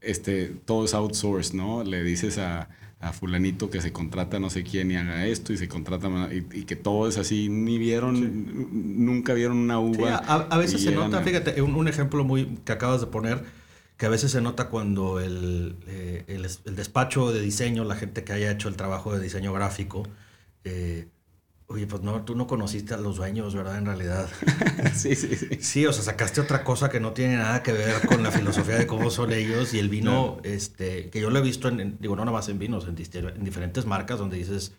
este, todo es outsourced, ¿no? Le dices a, a fulanito que se contrata no sé quién y haga esto y se contrata y, y que todo es así, ni vieron, nunca vieron una Sí, uva. a, a veces se nota, a- fíjate, un, un ejemplo muy que acabas de poner, que a veces se nota cuando el, eh, el, el despacho de diseño, la gente que haya hecho el trabajo de diseño gráfico, eh, oye, pues no, tú no conociste a los dueños, ¿verdad? En realidad. sí, sí, sí. Sí, o sea, sacaste otra cosa que no tiene nada que ver con la filosofía de cómo son ellos y el vino, este, que yo lo he visto en, digo, no nada más en vinos, en, en, diferentes marcas donde dices,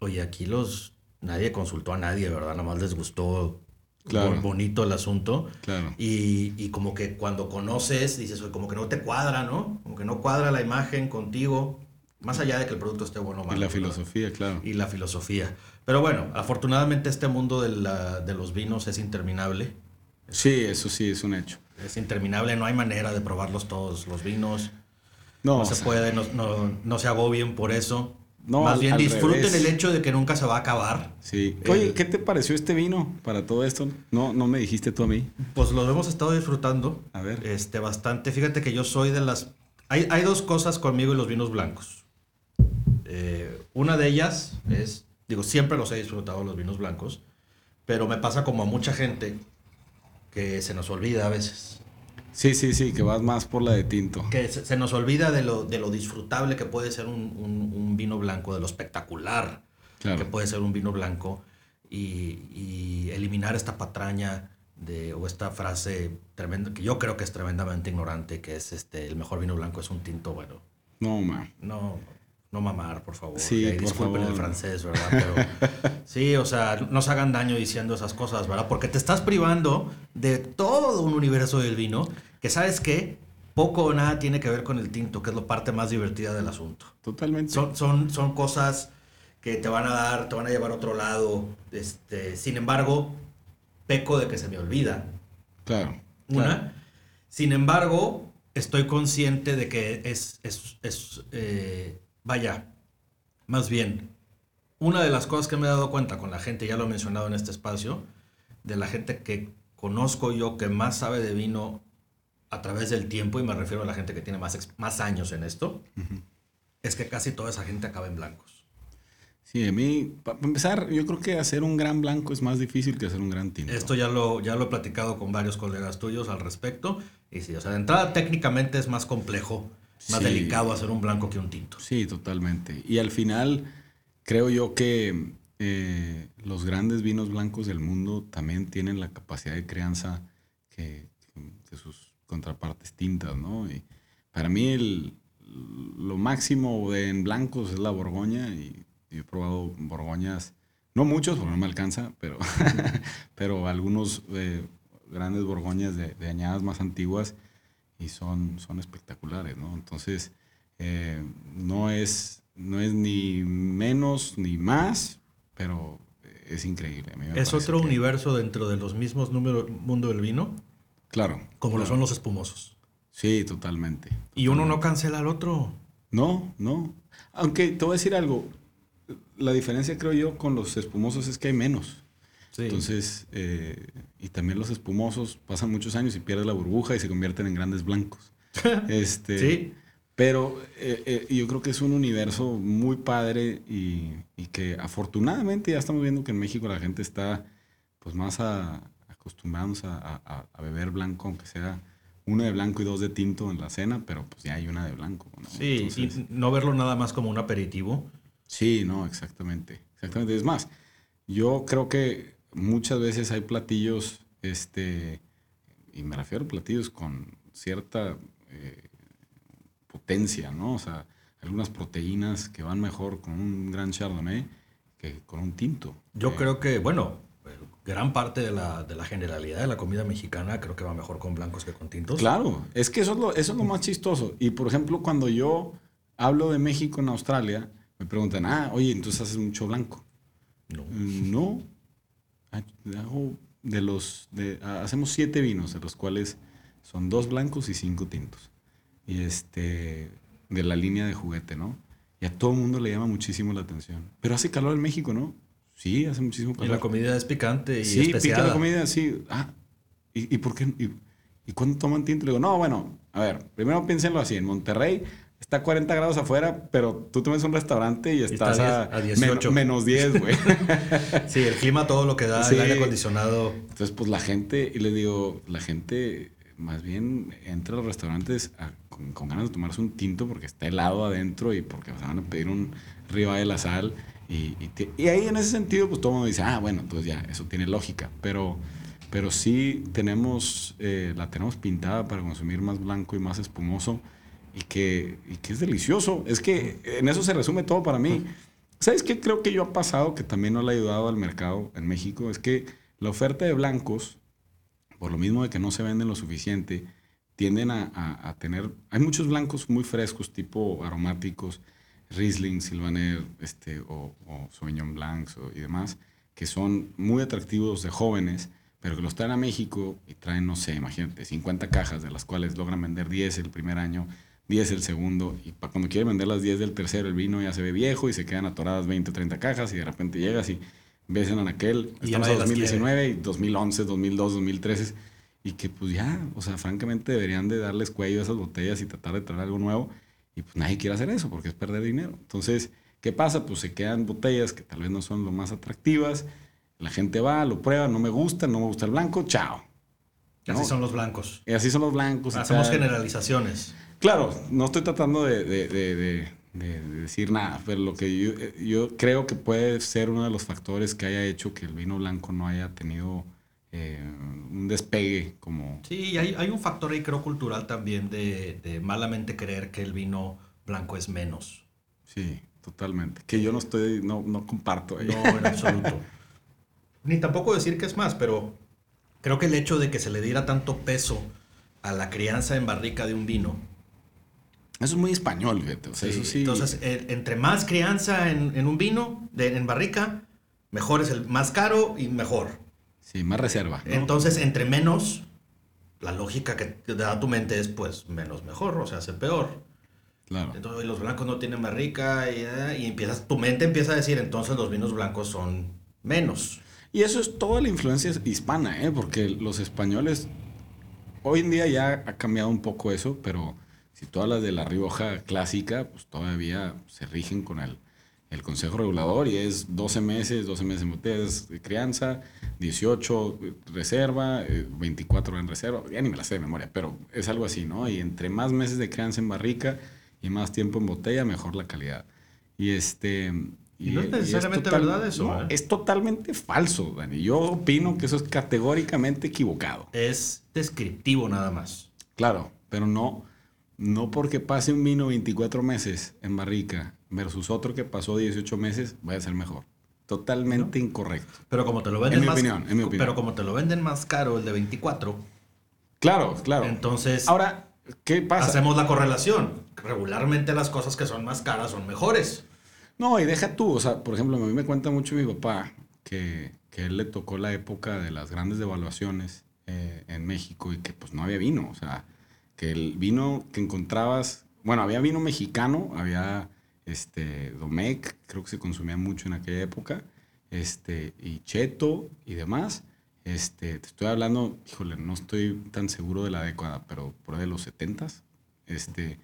oye, aquí los, nadie consultó a nadie, ¿verdad? Nada más les gustó claro. bonito el asunto. Claro. Y, y, como que cuando conoces, dices, oye, como que no te cuadra, ¿no? Como que no cuadra la imagen contigo. Más allá de que el producto esté bueno o malo. Y la filosofía, claro. Y la filosofía. Pero bueno, afortunadamente este mundo de, la, de los vinos es interminable. Sí, eso sí, es un hecho. Es interminable, no hay manera de probarlos todos los vinos. No, no se puede, no, no, no, se agobien por eso. No, Más bien disfruten el hecho de que nunca se va a acabar. Sí. Oye, ¿qué te pareció este vino para todo esto? No, no me dijiste tú a mí. Pues lo hemos estado disfrutando. A ver. Este, bastante. Fíjate que yo soy de las. Hay, hay dos cosas conmigo y los vinos blancos. Eh, una de ellas es, digo, siempre los he disfrutado los vinos blancos, pero me pasa como a mucha gente que se nos olvida a veces. Sí, sí, sí, que vas más por la de tinto. Que se, nos olvida de lo, de lo disfrutable que puede ser un, vino blanco, de lo espectacular que puede ser un vino blanco y, eliminar esta patraña de, o esta frase tremenda, que yo creo que es tremendamente ignorante, que es este, el mejor vino blanco es un tinto bueno. No, ma. No, no mamar, por favor. Sí, disculpen el francés, ¿verdad? Pero, sí, o sea, no se hagan daño diciendo esas cosas, ¿verdad? Porque te estás privando de todo un universo del vino que sabes que poco o nada tiene que ver con el tinto, que es la parte más divertida del asunto. Totalmente. Son, son, son cosas que te van a dar, te van a llevar a otro lado. Este, sin embargo, peco de que se me olvida. Claro. Una. Sin embargo, estoy consciente de que es, es, es eh, Vaya, más bien, una de las cosas que me he dado cuenta con la gente, ya lo he mencionado en este espacio, de la gente que conozco yo que más sabe de vino a través del tiempo, y me refiero a la gente que tiene más, más años en esto, es que casi toda esa gente acaba en blancos. Sí, a mí, para empezar, yo creo que hacer un gran blanco es más difícil que hacer un gran tinto. Esto ya lo, ya lo he platicado con varios colegas tuyos al respecto. Y sí, o sea, de entrada técnicamente es más complejo más delicado hacer un blanco que un tinto. Sí, totalmente. Y al final, creo yo que eh, los grandes vinos blancos del mundo también tienen la capacidad de crianza que, de sus contrapartes tintas, ¿no? Y para mí el, lo máximo en blancos es la Borgoña y, he probado Borgoñas, no muchos porque no me alcanza, pero, pero algunos eh, grandes Borgoñas de, de añadas más antiguas y son, son espectaculares, ¿no? Entonces, eh, no, es, no es ni menos ni más, pero es increíble. ¿Es otro universo dentro de los mismos números mundo del vino? Claro. Como lo son los espumosos. Sí, totalmente, Y uno no cancela al otro. No, no. Aunque te voy a decir algo. La diferencia, creo yo, con los espumosos es que hay menos. Entonces, eh, y también los espumosos pasan muchos años y pierden la burbuja y se convierten en grandes blancos. este, sí. Pero eh, eh, yo creo que es un universo muy padre y, que afortunadamente ya estamos viendo que en México la gente está pues más a, acostumbrados a, beber blanco, aunque sea uno de blanco y dos de tinto en la cena, pero pues ya hay una de blanco. Sí, y no verlo nada más como un aperitivo. Sí, no, exactamente. Exactamente. Es más, yo creo que muchas veces hay platillos, este, y me refiero a platillos con cierta eh, potencia, ¿no? O sea, algunas proteínas que van mejor con un gran chardonnay que con un tinto. Yo eh, creo que, bueno, gran parte de la, de la, generalidad de la comida mexicana creo que va mejor con blancos que con tintos. Claro, es que eso es lo, eso es lo más chistoso. Y por ejemplo, cuando yo hablo de México en Australia, me preguntan, ah, oye, entonces haces mucho blanco. No. No, de los, de, hacemos siete vinos, de los cuales son dos blancos y cinco tintos. Y este, de la línea de juguete, ¿no? Y a todo el mundo le llama muchísimo la atención. Pero hace calor en México, ¿no? Sí, hace muchísimo calor. Y la comida es picante y Sí, pica la comida, sí. Ah, ¿y, por qué? ¿Y, ¿Y cuándo toman tinto? Le digo, no, bueno, a ver, primero piénsenlo así. En Monterrey está a 40 grados afuera, pero tú te un restaurante y estás a, 18. menos 10, güey. sí, el clima, todo lo que da, el aire acondicionado. Entonces, pues la gente, y le digo, la gente más bien entra a los restaurantes con, ganas de tomarse un tinto porque está helado adentro y porque van a pedir un riba de la sal. Y, y, ahí en ese sentido, pues todo el mundo dice, ah, bueno, entonces ya, eso tiene lógica. Pero, pero sí tenemos, eh, la tenemos pintada para consumir más blanco y más espumoso y que, y que es delicioso. Es que en eso se resume todo para mí. ¿Sabes qué creo que yo ha pasado que también no le ha ayudado al mercado en México? Es que la oferta de blancos, por lo mismo de que no se venden lo suficiente, tienden a, a, tener... Hay muchos blancos muy frescos, tipo aromáticos, Riesling, Sylvaner este, o, o Sauvignon Blancs y demás, que son muy atractivos de jóvenes, pero que los traen a México y traen, no sé, imagínate, 50 cajas, de las cuales logran vender 10 el primer año, 10 el segundo, y para cuando quieren vender las 10 del tercero, el vino ya se ve viejo y se quedan atoradas 20 o 30 cajas y de repente llegas y ves en aquel, estamos en 2019 y 2011, 2002, 2013, y que pues ya, o sea, francamente deberían de darles cuello a esas botellas y tratar de traer algo nuevo, y pues nadie quiere hacer eso porque es perder dinero. Entonces, ¿qué pasa? Pues se quedan botellas que tal vez no son lo más atractivas, la gente va, lo prueba, no me gusta, no me gusta el blanco, chao. Así son los blancos. Y así son los blancos. Hacemos generalizaciones. Claro, no estoy tratando de, decir nada, pero lo que yo, creo que puede ser uno de los factores que haya hecho que el vino blanco no haya tenido eh, un despegue como... Sí, hay, hay un factor ahí creo cultural también de, malamente creer que el vino blanco es menos. Sí, totalmente. Que yo no estoy, no, no comparto. Ahí. No, en absoluto. Ni tampoco decir que es más, pero creo que el hecho de que se le diera tanto peso a la crianza en barrica de un vino eso es muy español, fíjate. O sea, eso sí. Entonces, entre más crianza en, un vino, de, en barrica, mejor es el más caro y mejor. Sí, más reserva. Entonces, entre menos, la lógica que te da tu mente es, pues, menos mejor, o sea, hace peor. Claro. Entonces, los blancos no tienen barrica y, eh, y empiezas, tu mente empieza a decir, entonces los vinos blancos son menos. Y eso es toda la influencia hispana, ¿eh? Porque los españoles, hoy en día ya ha cambiado un poco eso, pero si todas las de la Rioja clásica, pues todavía se rigen con el, el Consejo Regulador y es 12 meses, 12 meses en botellas de crianza, 18 reserva, 24 eh, en reserva, ya ni me la sé de memoria, pero es algo así, ¿no? Y entre más meses de crianza en barrica y más tiempo en botella, mejor la calidad. Y este... Y, no es necesariamente verdad eso. ¿eh? Es totalmente falso, Dani. Yo opino que eso es categóricamente equivocado. Es descriptivo nada más. Claro, pero no no porque pase un vino 24 meses en barrica versus otro que pasó 18 meses, vaya a ser mejor. Totalmente incorrecto. Pero como te lo venden en mi más, opinión, en mi opinión. Pero como te lo venden más caro el de 24. Claro, claro. Entonces, ahora, ¿qué pasa? Hacemos la correlación. Regularmente las cosas que son más caras son mejores. No, y deja tú, o sea, por ejemplo, a mí me cuenta mucho mi papá que, que él le tocó la época de las grandes devaluaciones eh, en México y que pues no había vino, o sea, que el vino que encontrabas, bueno, había vino mexicano, había este Domecq, creo que se consumía mucho en aquella época, este, y Cheto y demás. Este, te estoy hablando, híjole, no estoy tan seguro de la década, pero por de los 70 este,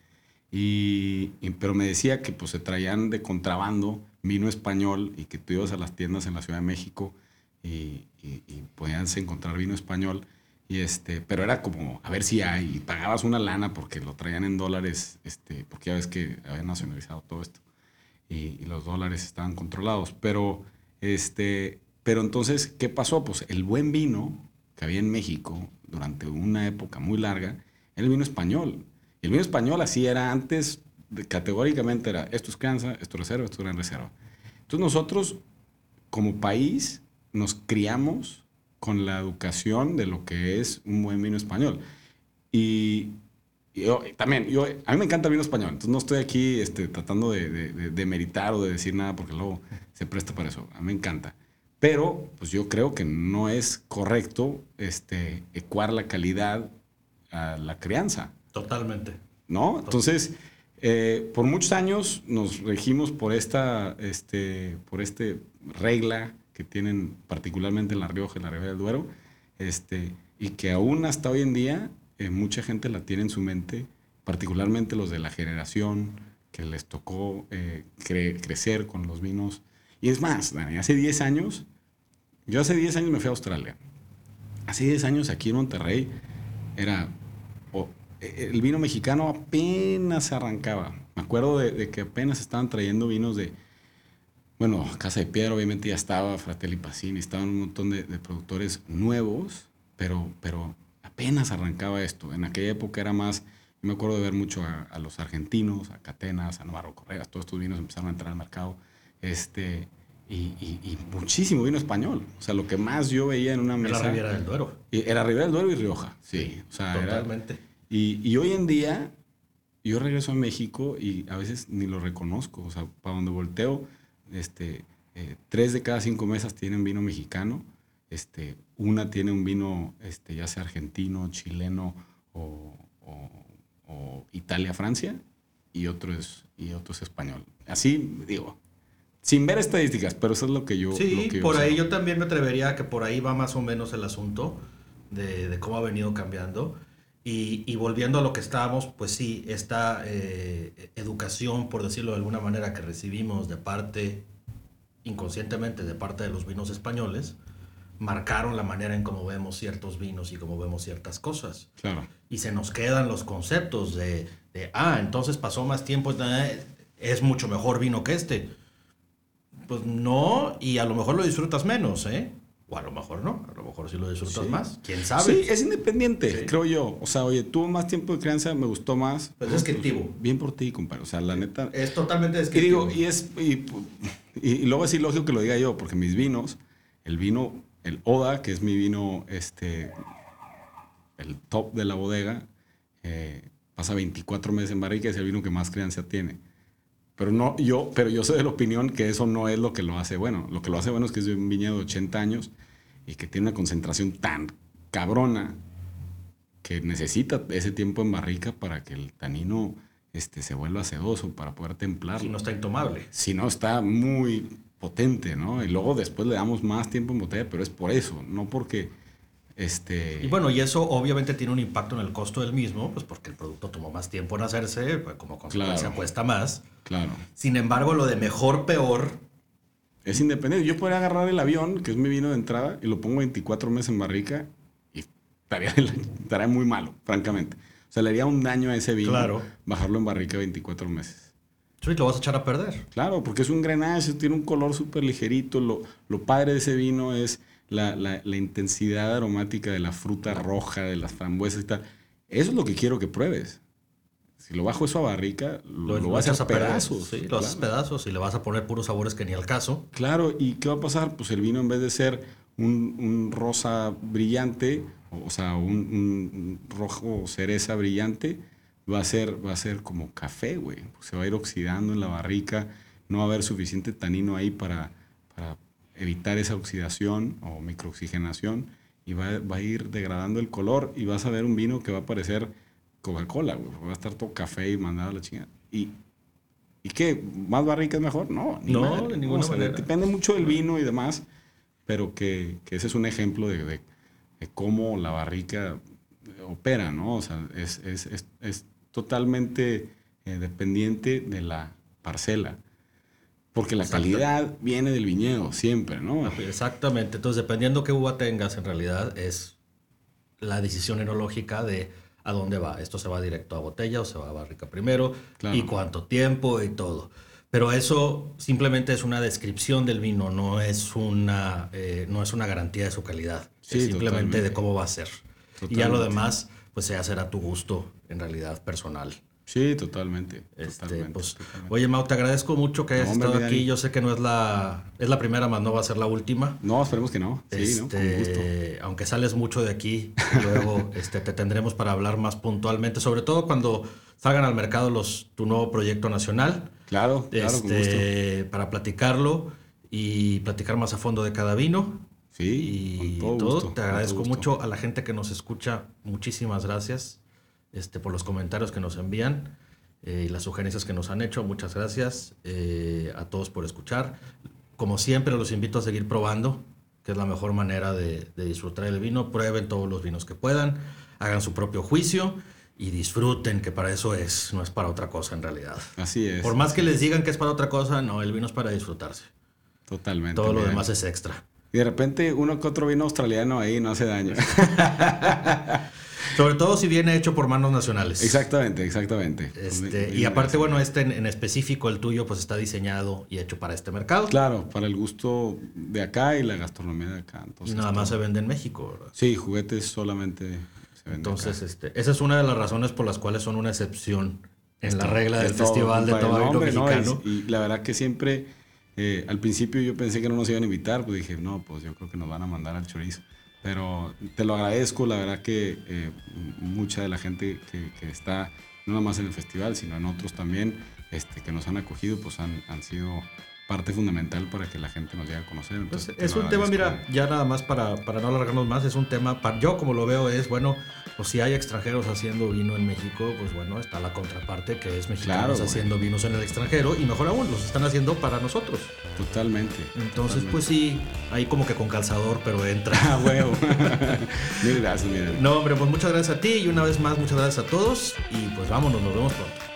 y, pero me decía que pues se traían de contrabando vino español y que tú ibas a las tiendas en la Ciudad de México y, y, y podías encontrar vino español y este, pero era como, a ver si hay, y pagabas una lana porque lo traían en dólares, este, porque ya ves que habían nacionalizado todo esto. Y, los dólares estaban controlados. Pero, este, pero entonces, ¿qué pasó? Pues el buen vino que había en México durante una época muy larga era el vino español. Y el vino español así era antes, categóricamente era, esto es crianza, esto es reserva, esto es gran reserva. Entonces nosotros, como país, nos criamos con la educación de lo que es un buen vino español. Y, yo, también, yo, a mí me encanta el vino español, entonces no estoy aquí este, tratando de, de, meritar o de decir nada porque luego se presta para eso. A mí me encanta. Pero, pues yo creo que no es correcto este, ecuar la calidad a la crianza. Totalmente. ¿No? Entonces, eh, por muchos años nos regimos por esta, este, por este regla que tienen particularmente en La Rioja y La Rioja del Duero, este, y que aún hasta hoy en día eh, mucha gente la tiene en su mente, particularmente los de la generación que les tocó eh, crecer con los vinos. Y es más, Dani, hace 10 años, yo hace 10 años me fui a Australia. Hace 10 años aquí en Monterrey era, e, el vino mexicano apenas se arrancaba. Me acuerdo de, de que apenas estaban trayendo vinos de bueno, Casa de Piedra obviamente ya estaba, Fratelli Pacini, estaban un montón de, productores nuevos, pero, pero apenas arrancaba esto. En aquella época era más, yo me acuerdo de ver mucho a, los argentinos, a Catenas, a Navarro Correas, todos estos vinos empezaron a entrar al mercado. Este, y, muchísimo vino español. O sea, lo que más yo veía en una mesa. Era Ribera del Duero. era Ribera del Duero y Rioja, sí. o sea, totalmente. y, y, hoy en día, yo regreso a México y a veces ni lo reconozco. O sea, para donde volteo, este, eh, tres de cada cinco mesas tienen vino mexicano. Este, una tiene un vino, este, ya sea argentino, chileno o, Italia, Francia, y otro, es, y otro es español. Así, digo, sin ver estadísticas, pero eso es lo que yo... Sí, por ahí yo también me atrevería a que por ahí va más o menos el asunto de, de cómo ha venido cambiando. Y, y, volviendo a lo que estábamos, pues sí, esta eh, educación, por decirlo de alguna manera, que recibimos de parte, inconscientemente, de parte de los vinos españoles, marcaron la manera en cómo vemos ciertos vinos y cómo vemos ciertas cosas. Claro. Y se nos quedan los conceptos de, de ah, entonces pasó más tiempo, es mucho mejor vino que este. Pues no, y a lo mejor lo disfrutas menos, ¿eh? O a lo mejor no, a lo mejor sí lo disfrutas más. ¿Quién sabe? Sí, es independiente, creo yo. O sea, oye, tuvo más tiempo de crianza, me gustó más. Pues es descriptivo. bien por ti, compadre. O sea, la neta. Es totalmente descriptivo. Y digo, y es. Y, y, luego es ilógico que lo diga yo, porque mis vinos, el vino, el Oda, que es mi vino, este. El top de la bodega, eh, pasa 24 meses en barrica es el vino que más crianza tiene. Pero no, yo, pero yo soy de la opinión que eso no es lo que lo hace bueno. Lo que lo hace bueno es que es un viñedo de 80 años y que tiene una concentración tan cabrona que necesita ese tiempo en barrica para que el tanino este, se vuelva sedoso, para poder templarlo. Si no está intomable. Si no, está muy potente, ¿no? Y luego después le damos más tiempo en botella, pero es por eso, no porque este... Y bueno, y eso obviamente tiene un impacto en el costo del mismo, pues porque el producto tomó más tiempo en hacerse, pues como consecuencia cuesta más. Claro. Sin embargo, lo de mejor, peor... Es independiente. Yo podría agarrar el avión, que es mi vino de entrada, y lo pongo 24 meses en barrica y estaría, estaría muy malo, francamente. O sea, le haría un daño a ese vino claro. bajarlo en barrica 24 meses. Sí, lo vas a echar a perder. Claro, porque es un grenache, tiene un color súper ligerito. Lo, lo padre de ese vino es la, la, la, intensidad aromática de la fruta roja, de las frambuesas y tal. Eso es lo que quiero que pruebes. Si lo bajo eso a barrica, lo, lo, vas a hacer pedazos. Sí, lo haces pedazos y le vas a poner puros sabores que ni al caso. Claro, ¿y qué va a pasar? Pues el vino en vez de ser un, un rosa brillante, o sea, un, un, rojo cereza brillante, va a ser, va a ser como café, güey. Se va a ir oxidando en la barrica, no va a haber suficiente tanino ahí para, para evitar esa oxidación o microoxigenación y va, va, a ir degradando el color y vas a ver un vino que va a parecer Coca-Cola, Va a estar todo café y mandado a la chingada. ¿Y, ¿Y qué? ¿Más barrica es mejor? No, no, de ninguna manera. Depende mucho del vino y demás, pero que, que ese es un ejemplo de, de, cómo la barrica opera, ¿no? O sea, es, es, es, es totalmente eh, dependiente de la parcela. Porque la calidad viene del viñedo siempre, ¿no? Exactamente. Entonces, dependiendo qué uva tengas, en realidad es la decisión enológica de a dónde va. Esto se va directo a botella o se va a barrica primero y cuánto tiempo y todo. Pero eso simplemente es una descripción del vino, no es una, eh, no es una garantía de su calidad. es simplemente de cómo va a ser. Y ya lo demás, pues se hace a tu gusto, en realidad personal. Sí, totalmente. Este, pues, oye, Mau, te agradezco mucho que hayas estado aquí. Yo sé que no es la, es la primera, más no va a ser la última. No, esperemos que no. Sí, ¿no? Con gusto. Este, aunque sales mucho de aquí, luego este, te tendremos para hablar más puntualmente, sobre todo cuando salgan al mercado los, tu nuevo proyecto nacional. Claro, claro, este, Para platicarlo y platicar más a fondo de cada vino. Sí, y todo. te agradezco mucho a la gente que nos escucha. Muchísimas gracias. Este, por los comentarios que nos envían eh, y las sugerencias que nos han hecho. Muchas gracias eh, a todos por escuchar. Como siempre, los invito a seguir probando, que es la mejor manera de, disfrutar el vino. Prueben todos los vinos que puedan, hagan su propio juicio y disfruten, que para eso es, no es para otra cosa en realidad. Así es. Por más que les digan que es para otra cosa, no, el vino es para disfrutarse. Totalmente. Todo lo demás es extra. Y de repente uno que otro vino australiano ahí no hace daño. Sobre todo si viene hecho por manos nacionales. Exactamente, exactamente. Este, y aparte, bueno, este en, específico, el tuyo, pues está diseñado y hecho para este mercado. Claro, para el gusto de acá y la gastronomía de acá. y nada más se vende en México, ¿verdad? Sí, juguetes solamente se venden Entonces, este, esa es una de las razones por las cuales son una excepción en la regla del Festival de Toma Mexicano. y la verdad que siempre, eh, al principio yo pensé que no nos iban a invitar, pues dije, no, pues yo creo que nos van a mandar al chorizo. Pero te lo agradezco, la verdad que eh, mucha de la gente que, está, no nada más en el festival, sino en otros también, este, que nos han acogido, pues han, han sido parte fundamental para que la gente nos llegue a conocer. Entonces, es un tema, mira, ya nada más para, para no alargarnos más, es un tema, para, yo como lo veo es, bueno, pues si hay extranjeros haciendo vino en México, pues bueno, está la contraparte que es mexicanos haciendo vinos en el extranjero y mejor aún, los están haciendo para nosotros. Totalmente. Entonces, pues sí, ahí como que con calzador, pero entra. Ah, huevo. Mil gracias, No, hombre, pues muchas gracias a ti y una vez más muchas gracias a todos y pues vámonos, nos vemos pronto.